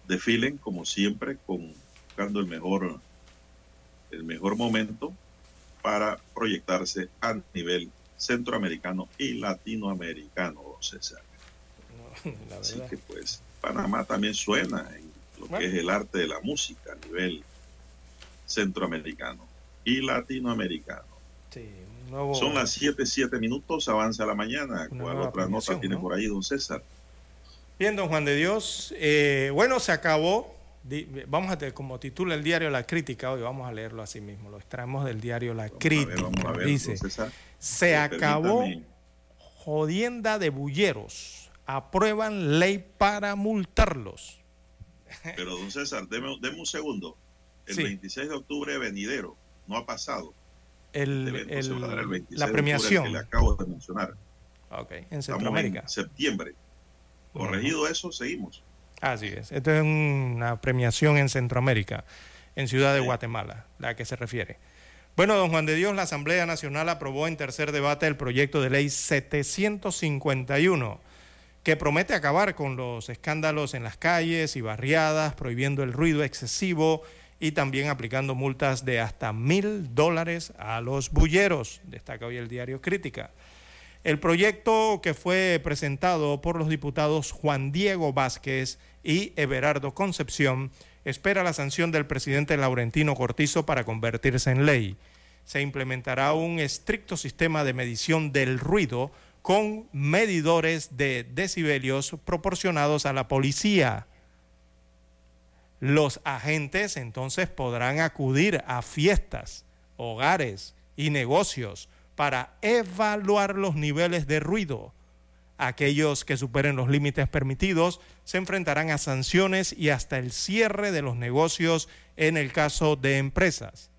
desfilen como siempre, con, buscando el mejor, el mejor momento para proyectarse a nivel centroamericano y latinoamericano, César. (laughs) La Así que pues Panamá también suena en lo Bueno. que es el arte de la música a nivel centroamericano y latinoamericano. Sí, un nuevo- Son las 7, 7 minutos, avanza la mañana. Una ¿Cuál otra nota tiene ¿no? por ahí, don César? Bien, don Juan de Dios. Eh, bueno, se acabó. Vamos a, como titula el diario La Crítica, hoy vamos a leerlo así mismo. Lo extraemos del diario La Crítica. vamos a ver, Dice, don César. se Eh, acabó permítame. jodienda de bulleros. Aprueban ley para multarlos. Pero, don César, deme, deme un segundo. El Sí. 26 de octubre venidero no ha pasado. El- Este el- se va a dar el 26 la premiación. que le acabo de mencionar. Ok, en Centroamérica. en septiembre. Corregido eso, seguimos. Así es. Esto es una premiación en Centroamérica, en Ciudad de Guatemala, la que se refiere. Bueno, don Juan de Dios, la Asamblea Nacional aprobó en tercer debate el proyecto de ley 751, que promete acabar con los escándalos en las calles y barriadas, prohibiendo el ruido excesivo y también aplicando multas de hasta mil dólares a los bulleros, destaca hoy el diario Crítica. El proyecto que fue presentado por los diputados Juan Diego Vázquez y Everardo Concepción espera la sanción del presidente Laurentino Cortizo para convertirse en ley. Se implementará un estricto sistema de medición del ruido con medidores de decibelios proporcionados a la policía. Los agentes entonces podrán acudir a fiestas, hogares y negocios para evaluar los niveles de ruido. Aquellos que superen los límites permitidos se enfrentarán a sanciones y hasta el cierre de los negocios en el caso de empresas,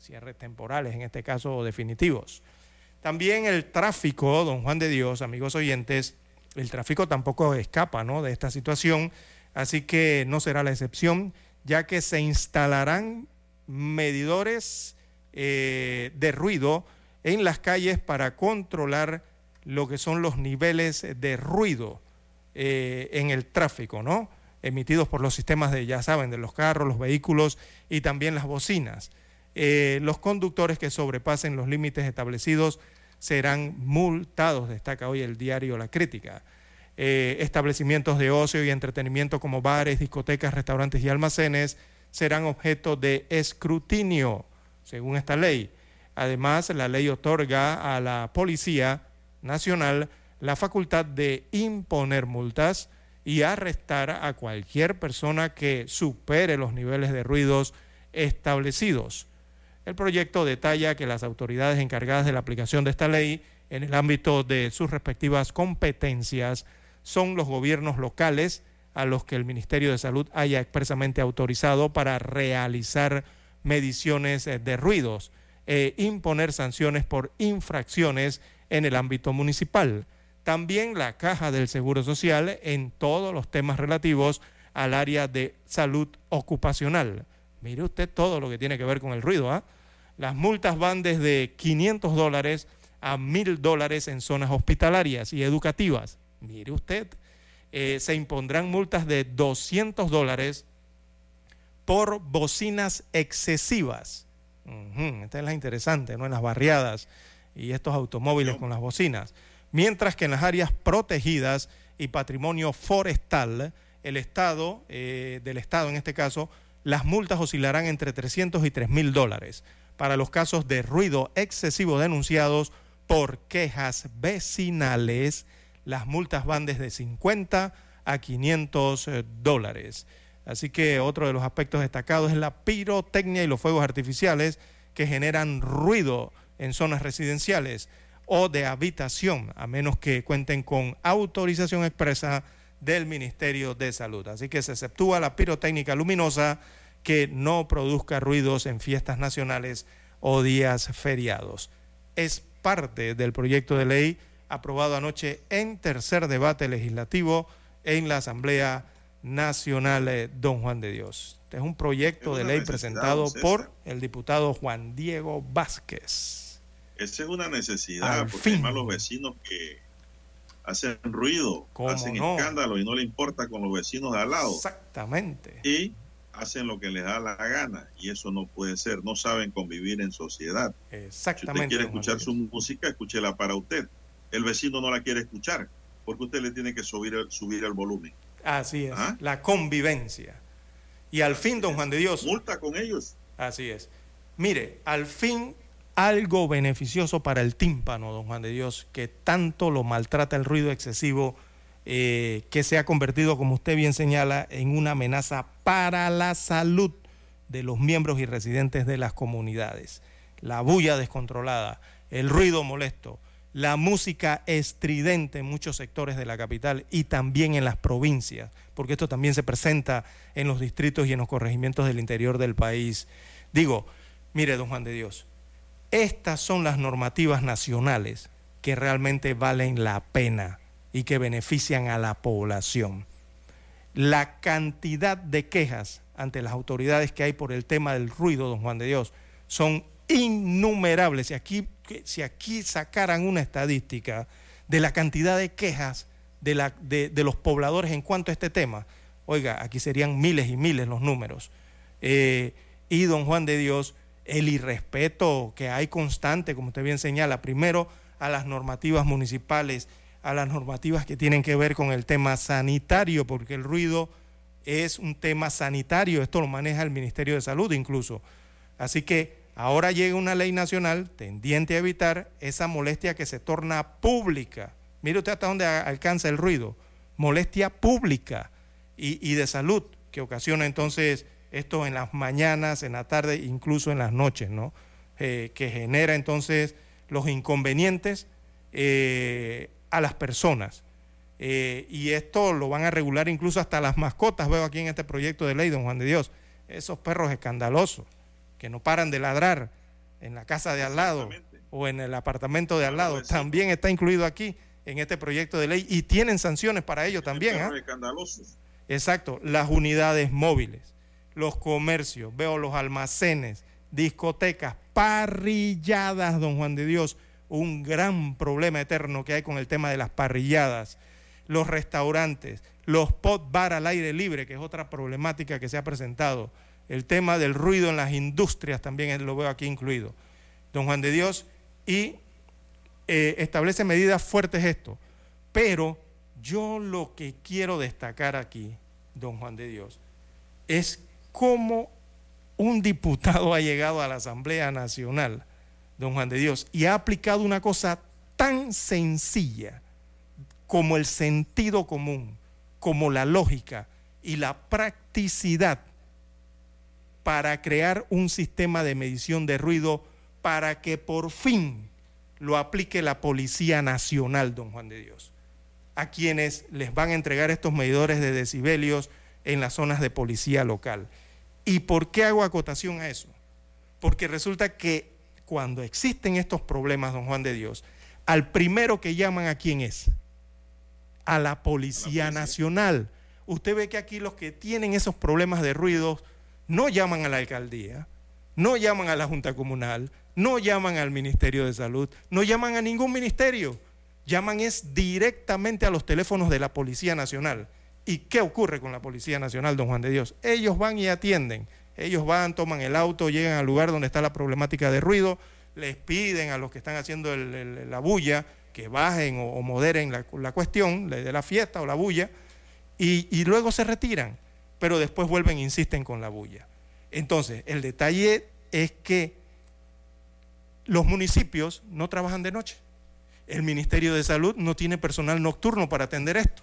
cierres temporales en este caso o definitivos. También el tráfico, don Juan de Dios, amigos oyentes, el tráfico tampoco escapa ¿no? de esta situación, así que no será la excepción, ya que se instalarán medidores eh, de ruido en las calles para controlar lo que son los niveles de ruido eh, en el tráfico, ¿no? Emitidos por los sistemas de, ya saben, de los carros, los vehículos y también las bocinas. Eh, los conductores que sobrepasen los límites establecidos serán multados, destaca hoy el diario La Crítica. Eh, establecimientos de ocio y entretenimiento como bares, discotecas, restaurantes y almacenes serán objeto de escrutinio, según esta ley. Además, la ley otorga a la Policía Nacional la facultad de imponer multas y arrestar a cualquier persona que supere los niveles de ruidos establecidos. El proyecto detalla que las autoridades encargadas de la aplicación de esta ley en el ámbito de sus respectivas competencias son los gobiernos locales a los que el Ministerio de Salud haya expresamente autorizado para realizar mediciones eh, de ruidos e imponer sanciones por infracciones en el ámbito municipal. También la Caja del Seguro Social en todos los temas relativos al área de salud ocupacional. Mire usted todo lo que tiene que ver con el ruido, ¿ah? Las multas van desde 500 dólares a 1000 dólares en zonas hospitalarias y educativas. Mire usted, eh, se impondrán multas de 200 dólares por bocinas excesivas. Esta es la interesante, ¿no? En las barriadas y estos automóviles con las bocinas. Mientras que en las áreas protegidas y patrimonio forestal, el Estado, eh, del Estado en este caso, las multas oscilarán entre 300 y 3 mil dólares para los casos de ruido excesivo denunciados por quejas vecinales. Las multas van desde 50 a 500 eh, dólares. Así que otro de los aspectos destacados es la pirotecnia y los fuegos artificiales que generan ruido en zonas residenciales o de habitación, a menos que cuenten con autorización expresa del Ministerio de Salud. Así que se exceptúa la pirotécnica luminosa que no produzca ruidos en fiestas nacionales o días feriados. Es parte del proyecto de ley aprobado anoche en tercer debate legislativo en la Asamblea Nacional eh, Don Juan de Dios. Este es un proyecto de ley presentado por el diputado Juan Diego Vázquez. Esa es una necesidad, porque además los vecinos que hacen ruido, hacen escándalo y no le importa con los vecinos de al lado. Exactamente. Y hacen lo que les da la gana y eso no puede ser. No saben convivir en sociedad. Exactamente. Si usted quiere escuchar su música, escúchela para usted. El vecino no la quiere escuchar porque usted le tiene que subir el, subir el volumen. Así es. La convivencia. Y al fin, don Juan de Dios. Multa con ellos. Así es. Mire, al fin algo beneficioso para el tímpano, don Juan de Dios, que tanto lo maltrata el ruido excesivo eh, que se ha convertido, como usted bien señala, en una amenaza para la salud de los miembros y residentes de las comunidades. La bulla descontrolada, el ruido molesto, la música estridente en muchos sectores de la capital y también en las provincias, porque esto también se presenta en los distritos y en los corregimientos del interior del país. Digo, mire, don Juan de Dios, estas son las normativas nacionales que realmente valen la pena y que benefician a la población. La cantidad de quejas ante las autoridades que hay por el tema del ruido, don Juan de Dios, son innumerables. Si aquí, si aquí sacaran una estadística de la cantidad de quejas de, la, de, los pobladores en cuanto a este tema, oiga, aquí serían miles y miles los números. Eh, y don Juan de Dios, el irrespeto que hay constante, como usted bien señala, primero a las normativas municipales, a las normativas que tienen que ver con el tema sanitario, porque el ruido es un tema sanitario, esto lo maneja el Ministerio de Salud incluso. Así que ahora llega una ley nacional tendiente a evitar esa molestia que se torna pública. Mire usted hasta dónde alcanza el ruido, molestia pública y, de salud, que ocasiona entonces esto en las mañanas, en la tarde, incluso en las noches, ¿no? Eh, que genera entonces los inconvenientes eh, a las personas. Eh, y esto lo van a regular incluso hasta las mascotas, veo aquí en este proyecto de ley, don Juan de Dios, esos perros escandalosos que no paran de ladrar en la casa de al lado o en el apartamento de al lado, también está incluido aquí en este proyecto de ley y tienen sanciones para ello también. ¿ah? Exacto, las unidades móviles, los comercios, veo los almacenes, discotecas, parrilladas, don Juan de Dios, un gran problema eterno que hay con el tema de las parrilladas, los restaurantes, los pot bar al aire libre, que es otra problemática que se ha presentado, el tema del ruido en las industrias también lo veo aquí incluido. Don Juan de Dios, y eh, establece medidas fuertes esto, pero yo lo que quiero destacar aquí, don Juan de Dios, es cómo un diputado ha llegado a la Asamblea Nacional, don Juan de Dios, y ha aplicado una cosa tan sencilla como el sentido común, como la lógica y la practicidad para crear un sistema de medición de ruido para que por fin lo aplique la Policía Nacional, don Juan de Dios, a quienes les van a entregar estos medidores de decibelios en las zonas de policía local. ¿Y por qué hago acotación a eso? Porque resulta que cuando existen estos problemas, don Juan de Dios, al primero que llaman a quién es? A la Policía Nacional. Usted ve que aquí los que tienen esos problemas de ruido no llaman a la alcaldía, no llaman a la Junta Comunal, no llaman al Ministerio de Salud, no llaman a ningún ministerio, llaman es directamente a los teléfonos de la Policía Nacional. ¿Y qué ocurre con la Policía Nacional, don Juan de Dios? Ellos van y atienden. Ellos van, toman el auto, llegan al lugar donde está la problemática de ruido, les piden a los que están haciendo la bulla que bajen o, moderen la, cuestión de la fiesta o la bulla, y luego se retiran, pero después vuelven e insisten con la bulla. Entonces, el detalle es que los municipios no trabajan de noche. El Ministerio de Salud no tiene personal nocturno para atender esto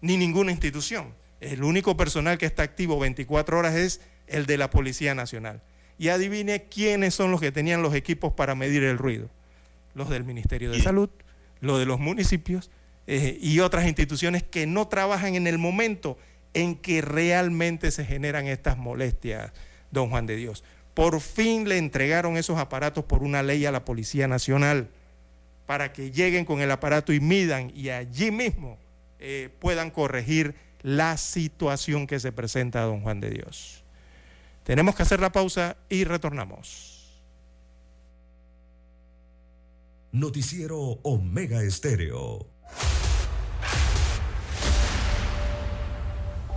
ni ninguna institución. El único personal que está activo 24 horas es el de la Policía Nacional. Y adivine quiénes son los que tenían los equipos para medir el ruido. Los del Ministerio de Salud, los de los municipios eh, y otras instituciones que no trabajan en el momento en que realmente se generan estas molestias, don Juan de Dios. Por fin le entregaron esos aparatos por una ley a la Policía Nacional para que lleguen con el aparato y midan y allí mismo eh, puedan corregir la situación que se presenta a don Juan de Dios. Tenemos que hacer la pausa y retornamos. Noticiero Omega Estéreo.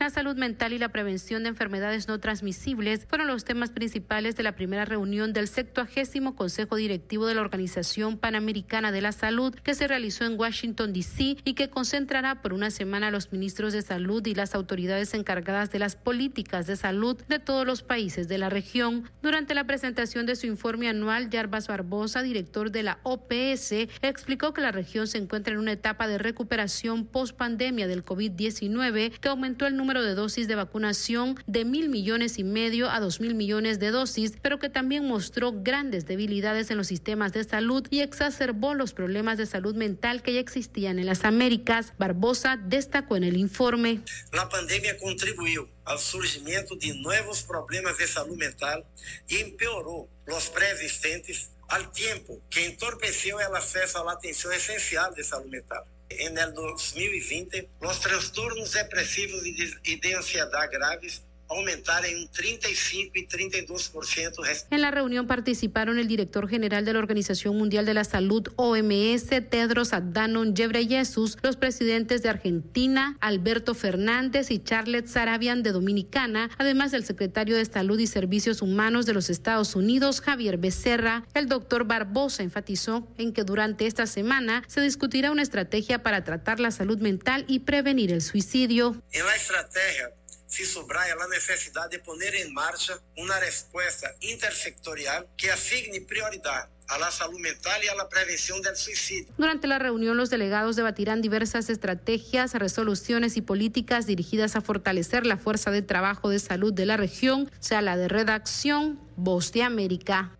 La salud mental y la prevención de enfermedades no transmisibles fueron los temas principales de la primera reunión del 70 Consejo Directivo de la Organización Panamericana de la Salud que se realizó en Washington, D.C. y que concentrará por una semana a los ministros de salud y las autoridades encargadas de las políticas de salud de todos los países de la región. Durante la presentación de su informe anual, Yarbas Barbosa, director de la OPS, explicó que la región se encuentra en una etapa de recuperación post pandemia del COVID-19 que aumentó el número de dosis de vacunación de mil millones y medio a dos mil millones de dosis, pero que también mostró grandes debilidades en los sistemas de salud y exacerbó los problemas de salud mental que ya existían en las Américas. Barbosa destacó en el informe. La pandemia contribuyó al surgimiento de nuevos problemas de salud mental y empeoró los preexistentes al tiempo que entorpeció el acceso a la atención esencial de salud mental. En el 2020, los trastornos depresivos y de ansiedad graves aumentar em 35 e 32% En la reunión participaron el director general de la Organización Mundial de la Salud, OMS, Tedros Adhanom Ghebreyesus, los presidentes de Argentina, Alberto Fernández y Charlotte Sarabian de Dominicana, además del secretario de Salud y Servicios Humanos de los Estados Unidos, Javier Becerra. El doctor Barbosa enfatizó en que durante esta semana se discutirá una estrategia para tratar la salud mental y prevenir el suicidio. Em la estratégia se subraya a necessidade de poner em marcha uma resposta intersectorial que asigne prioridade a la salud mental y a la prevención del suicidio. Durante la reunión, los delegados debatirán diversas estrategias, resoluciones y políticas dirigidas a fortalecer la fuerza de trabajo de salud de la región, sea la de redacción Voz de América.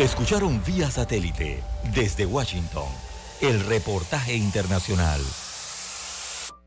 Escucharon vía satélite desde Washington el reportaje internacional.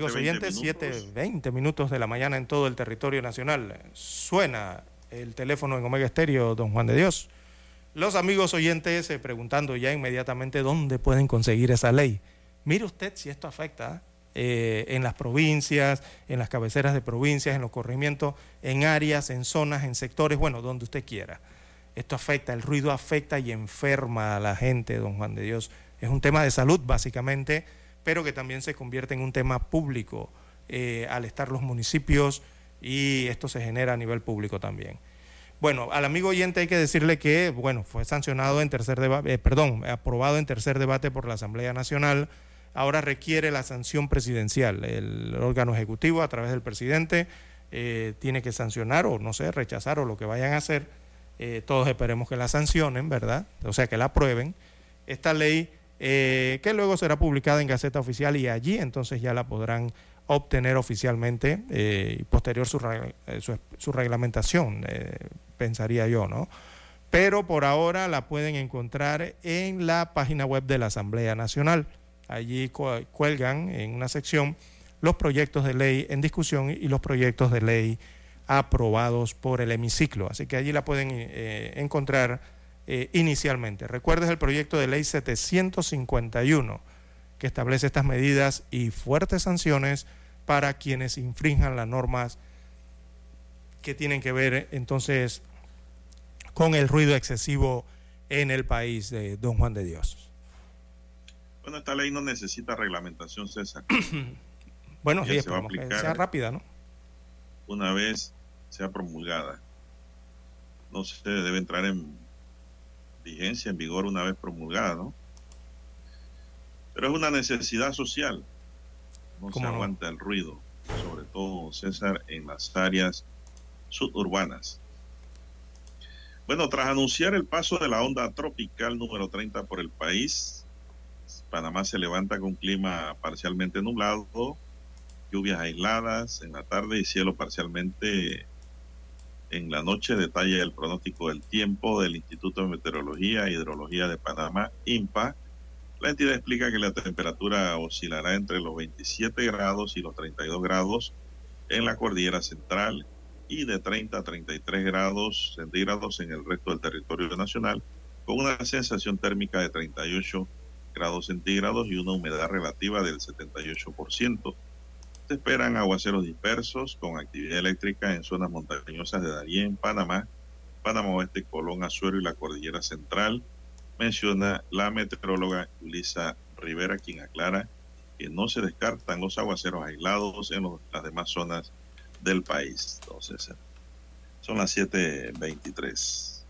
Amigos 7:20 oyentes, minutos. 7.20 minutos de la mañana en todo el territorio nacional. Suena el teléfono en Omega Estéreo, don Juan de Dios. Los amigos oyentes eh, preguntando ya inmediatamente dónde pueden conseguir esa ley. Mire usted si esto afecta eh, en las provincias, en las cabeceras de provincias, en los corregimientos, en áreas, en zonas, en sectores, bueno, donde usted quiera. Esto afecta, el ruido afecta y enferma a la gente, don Juan de Dios. Es un tema de salud, básicamente, pero que también se convierte en un tema público eh, al estar los municipios y esto se genera a nivel público también. Bueno, al amigo oyente hay que decirle que, bueno, fue sancionado en tercer debate, perdón, aprobado en tercer debate por la Asamblea Nacional. Ahora requiere la sanción presidencial. El órgano ejecutivo, a través del presidente, eh, tiene que sancionar o, no sé, rechazar o lo que vayan a hacer. Eh, todos esperemos que la sancionen, ¿verdad? O sea, que la aprueben. Esta ley eh, que luego será publicada en Gaceta Oficial y allí entonces ya la podrán obtener oficialmente eh, y posterior su, eh, su, reglamentación, pensaría yo, ¿no? Pero por ahora la pueden encontrar en la página web de la Asamblea Nacional. Allí cu- cuelgan en una sección los proyectos de ley en discusión y los proyectos de ley aprobados por el hemiciclo. Así que allí la pueden encontrar eh, inicialmente. Recuerdes el proyecto de ley 751 que establece estas medidas y fuertes sanciones para quienes infrinjan las normas que tienen que ver entonces con el ruido excesivo en el país de Don Juan de Dios. Bueno, esta ley no necesita reglamentación, César. (clears throat) Bueno, sí, se va a esperamos que aplicar. sea rápida, ¿no? Una vez sea promulgada. No se debe entrar en vigencia, en vigor una vez promulgada, ¿no? Pero es una necesidad social. No se aguanta el ruido, sobre todo, César, en las áreas suburbanas. Bueno, tras anunciar el paso de la onda tropical número 30 por el país, Panamá se levanta con clima parcialmente nublado, lluvias aisladas en la tarde y cielo parcialmente en la noche. Detalla el pronóstico del tiempo del Instituto de Meteorología e Hidrología de Panamá, INPA. La entidad explica que la temperatura oscilará entre los 27 grados y los 32 grados en la cordillera central y de 30 a 33 grados centígrados en el resto del territorio nacional, con una sensación térmica de 38 grados centígrados y una humedad relativa del 78%. Se esperan aguaceros dispersos con actividad eléctrica en zonas montañosas de Darién, Panamá, Panamá Oeste, Colón, Azuero y la Cordillera Central, menciona la meteoróloga Lisa Rivera, quien aclara que no se descartan los aguaceros aislados en las demás zonas del país. Entonces, son las 7.23.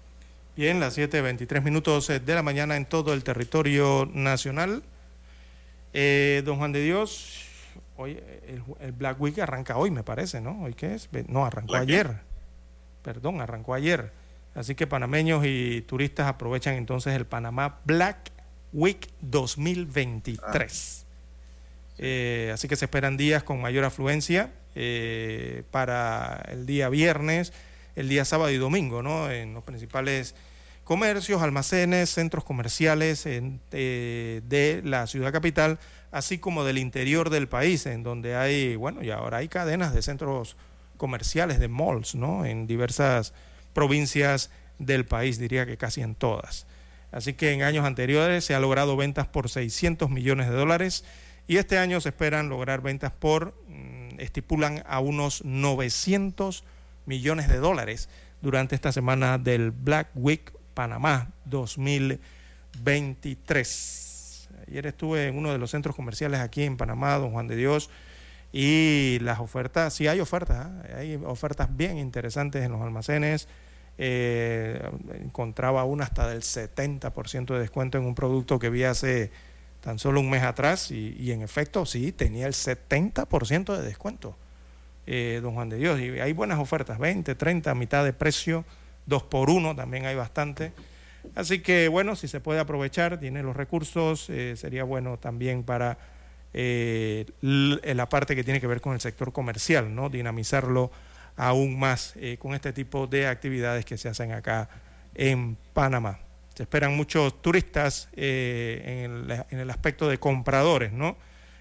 Bien, las 7.23 minutos eh, de la mañana en todo el territorio nacional. Eh, don Juan de Dios, hoy eh, el, el Black Week arranca hoy, me parece, ¿no? ¿Hoy qué es? No, arrancó ayer. Perdón, arrancó ayer. Así que panameños y turistas aprovechan entonces el Panamá Black Week 2023. Eh, así que se esperan días con mayor afluencia eh, para el día viernes, el día sábado y domingo, ¿no? En los principales comercios, almacenes, centros comerciales en- eh, de la ciudad capital, así como del interior del país, en donde hay, bueno, y ahora hay cadenas de centros comerciales, de malls, ¿no? En diversas provincias del país, diría que casi en todas. Así que en años anteriores se ha logrado ventas por 600 millones de dólares y este año se esperan lograr ventas por, mm, estipulan a unos 900 millones de dólares durante esta semana del Black Week Panamá 2023. Ayer estuve en uno de los centros comerciales aquí en Panamá, Don Juan de Dios, y las ofertas, sí hay ofertas, ¿ah? hay ofertas bien interesantes en los almacenes. Eh, encontraba una hasta del 70% de descuento en un producto que vi hace tan solo un mes atrás y, en efecto sí, tenía el 70% de descuento, eh, don Juan de Dios. Y hay buenas ofertas, 20, 30, a mitad de precio, 2 por 1 también hay bastante. Así que bueno, si se puede aprovechar, tiene los recursos, eh, sería bueno también para eh, la parte que tiene que ver con el sector comercial, ¿no? Dinamizarlo aún más eh, con este tipo de actividades que se hacen acá en Panamá. Se esperan muchos turistas eh, en, el, en el aspecto de compradores, ¿no?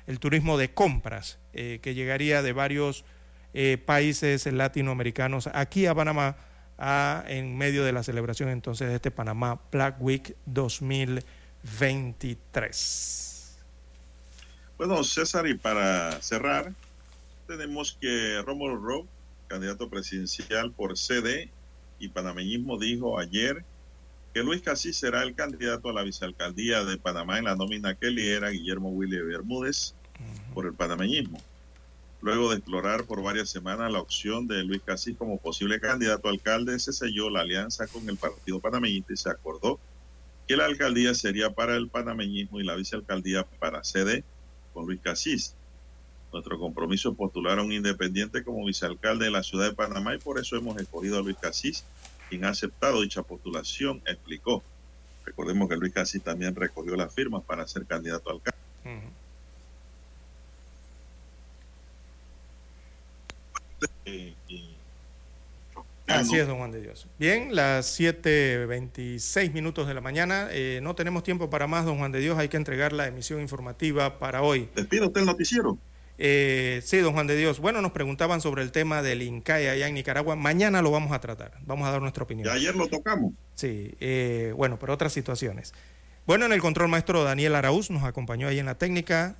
El turismo de compras, que llegaría de varios países latinoamericanos aquí a Panamá a- en medio de la celebración entonces de este Panamá Black Week 2023. Bueno, César, y para cerrar, tenemos que Rómulo Rowe, candidato presidencial por CD y panameñismo, dijo ayer que Luis Casí será el candidato a la vicealcaldía de Panamá en la nómina que lidera Guillermo Willy Bermúdez por el panameñismo. Luego de explorar por varias semanas la opción de Luis Casí como posible candidato a alcalde, se selló la alianza con el partido panameñista y se acordó que la alcaldía sería para el panameñismo y la vicealcaldía para CD con Luis Casís. Nuestro compromiso es postular a un independiente como vicealcalde de la ciudad de Panamá y por eso hemos escogido a Luis Casís, quien ha aceptado dicha postulación, explicó. Recordemos que Luis Casís también recogió las firmas para ser candidato a alcalde. Y- Así es, don Juan de Dios. Bien, las 7.26 minutos de la mañana. Eh, no tenemos tiempo para más, don Juan de Dios. Hay que entregar la emisión informativa para hoy. ¿Despide usted el noticiero? Eh, sí, don Juan de Dios. Bueno, nos preguntaban sobre el tema del INCAE allá en Nicaragua. Mañana lo vamos a tratar. Vamos a dar nuestra opinión. Ya ayer lo tocamos. Sí, eh, bueno, pero otras situaciones. Bueno, en el control maestro Daniel Araúz nos acompañó ahí en la técnica.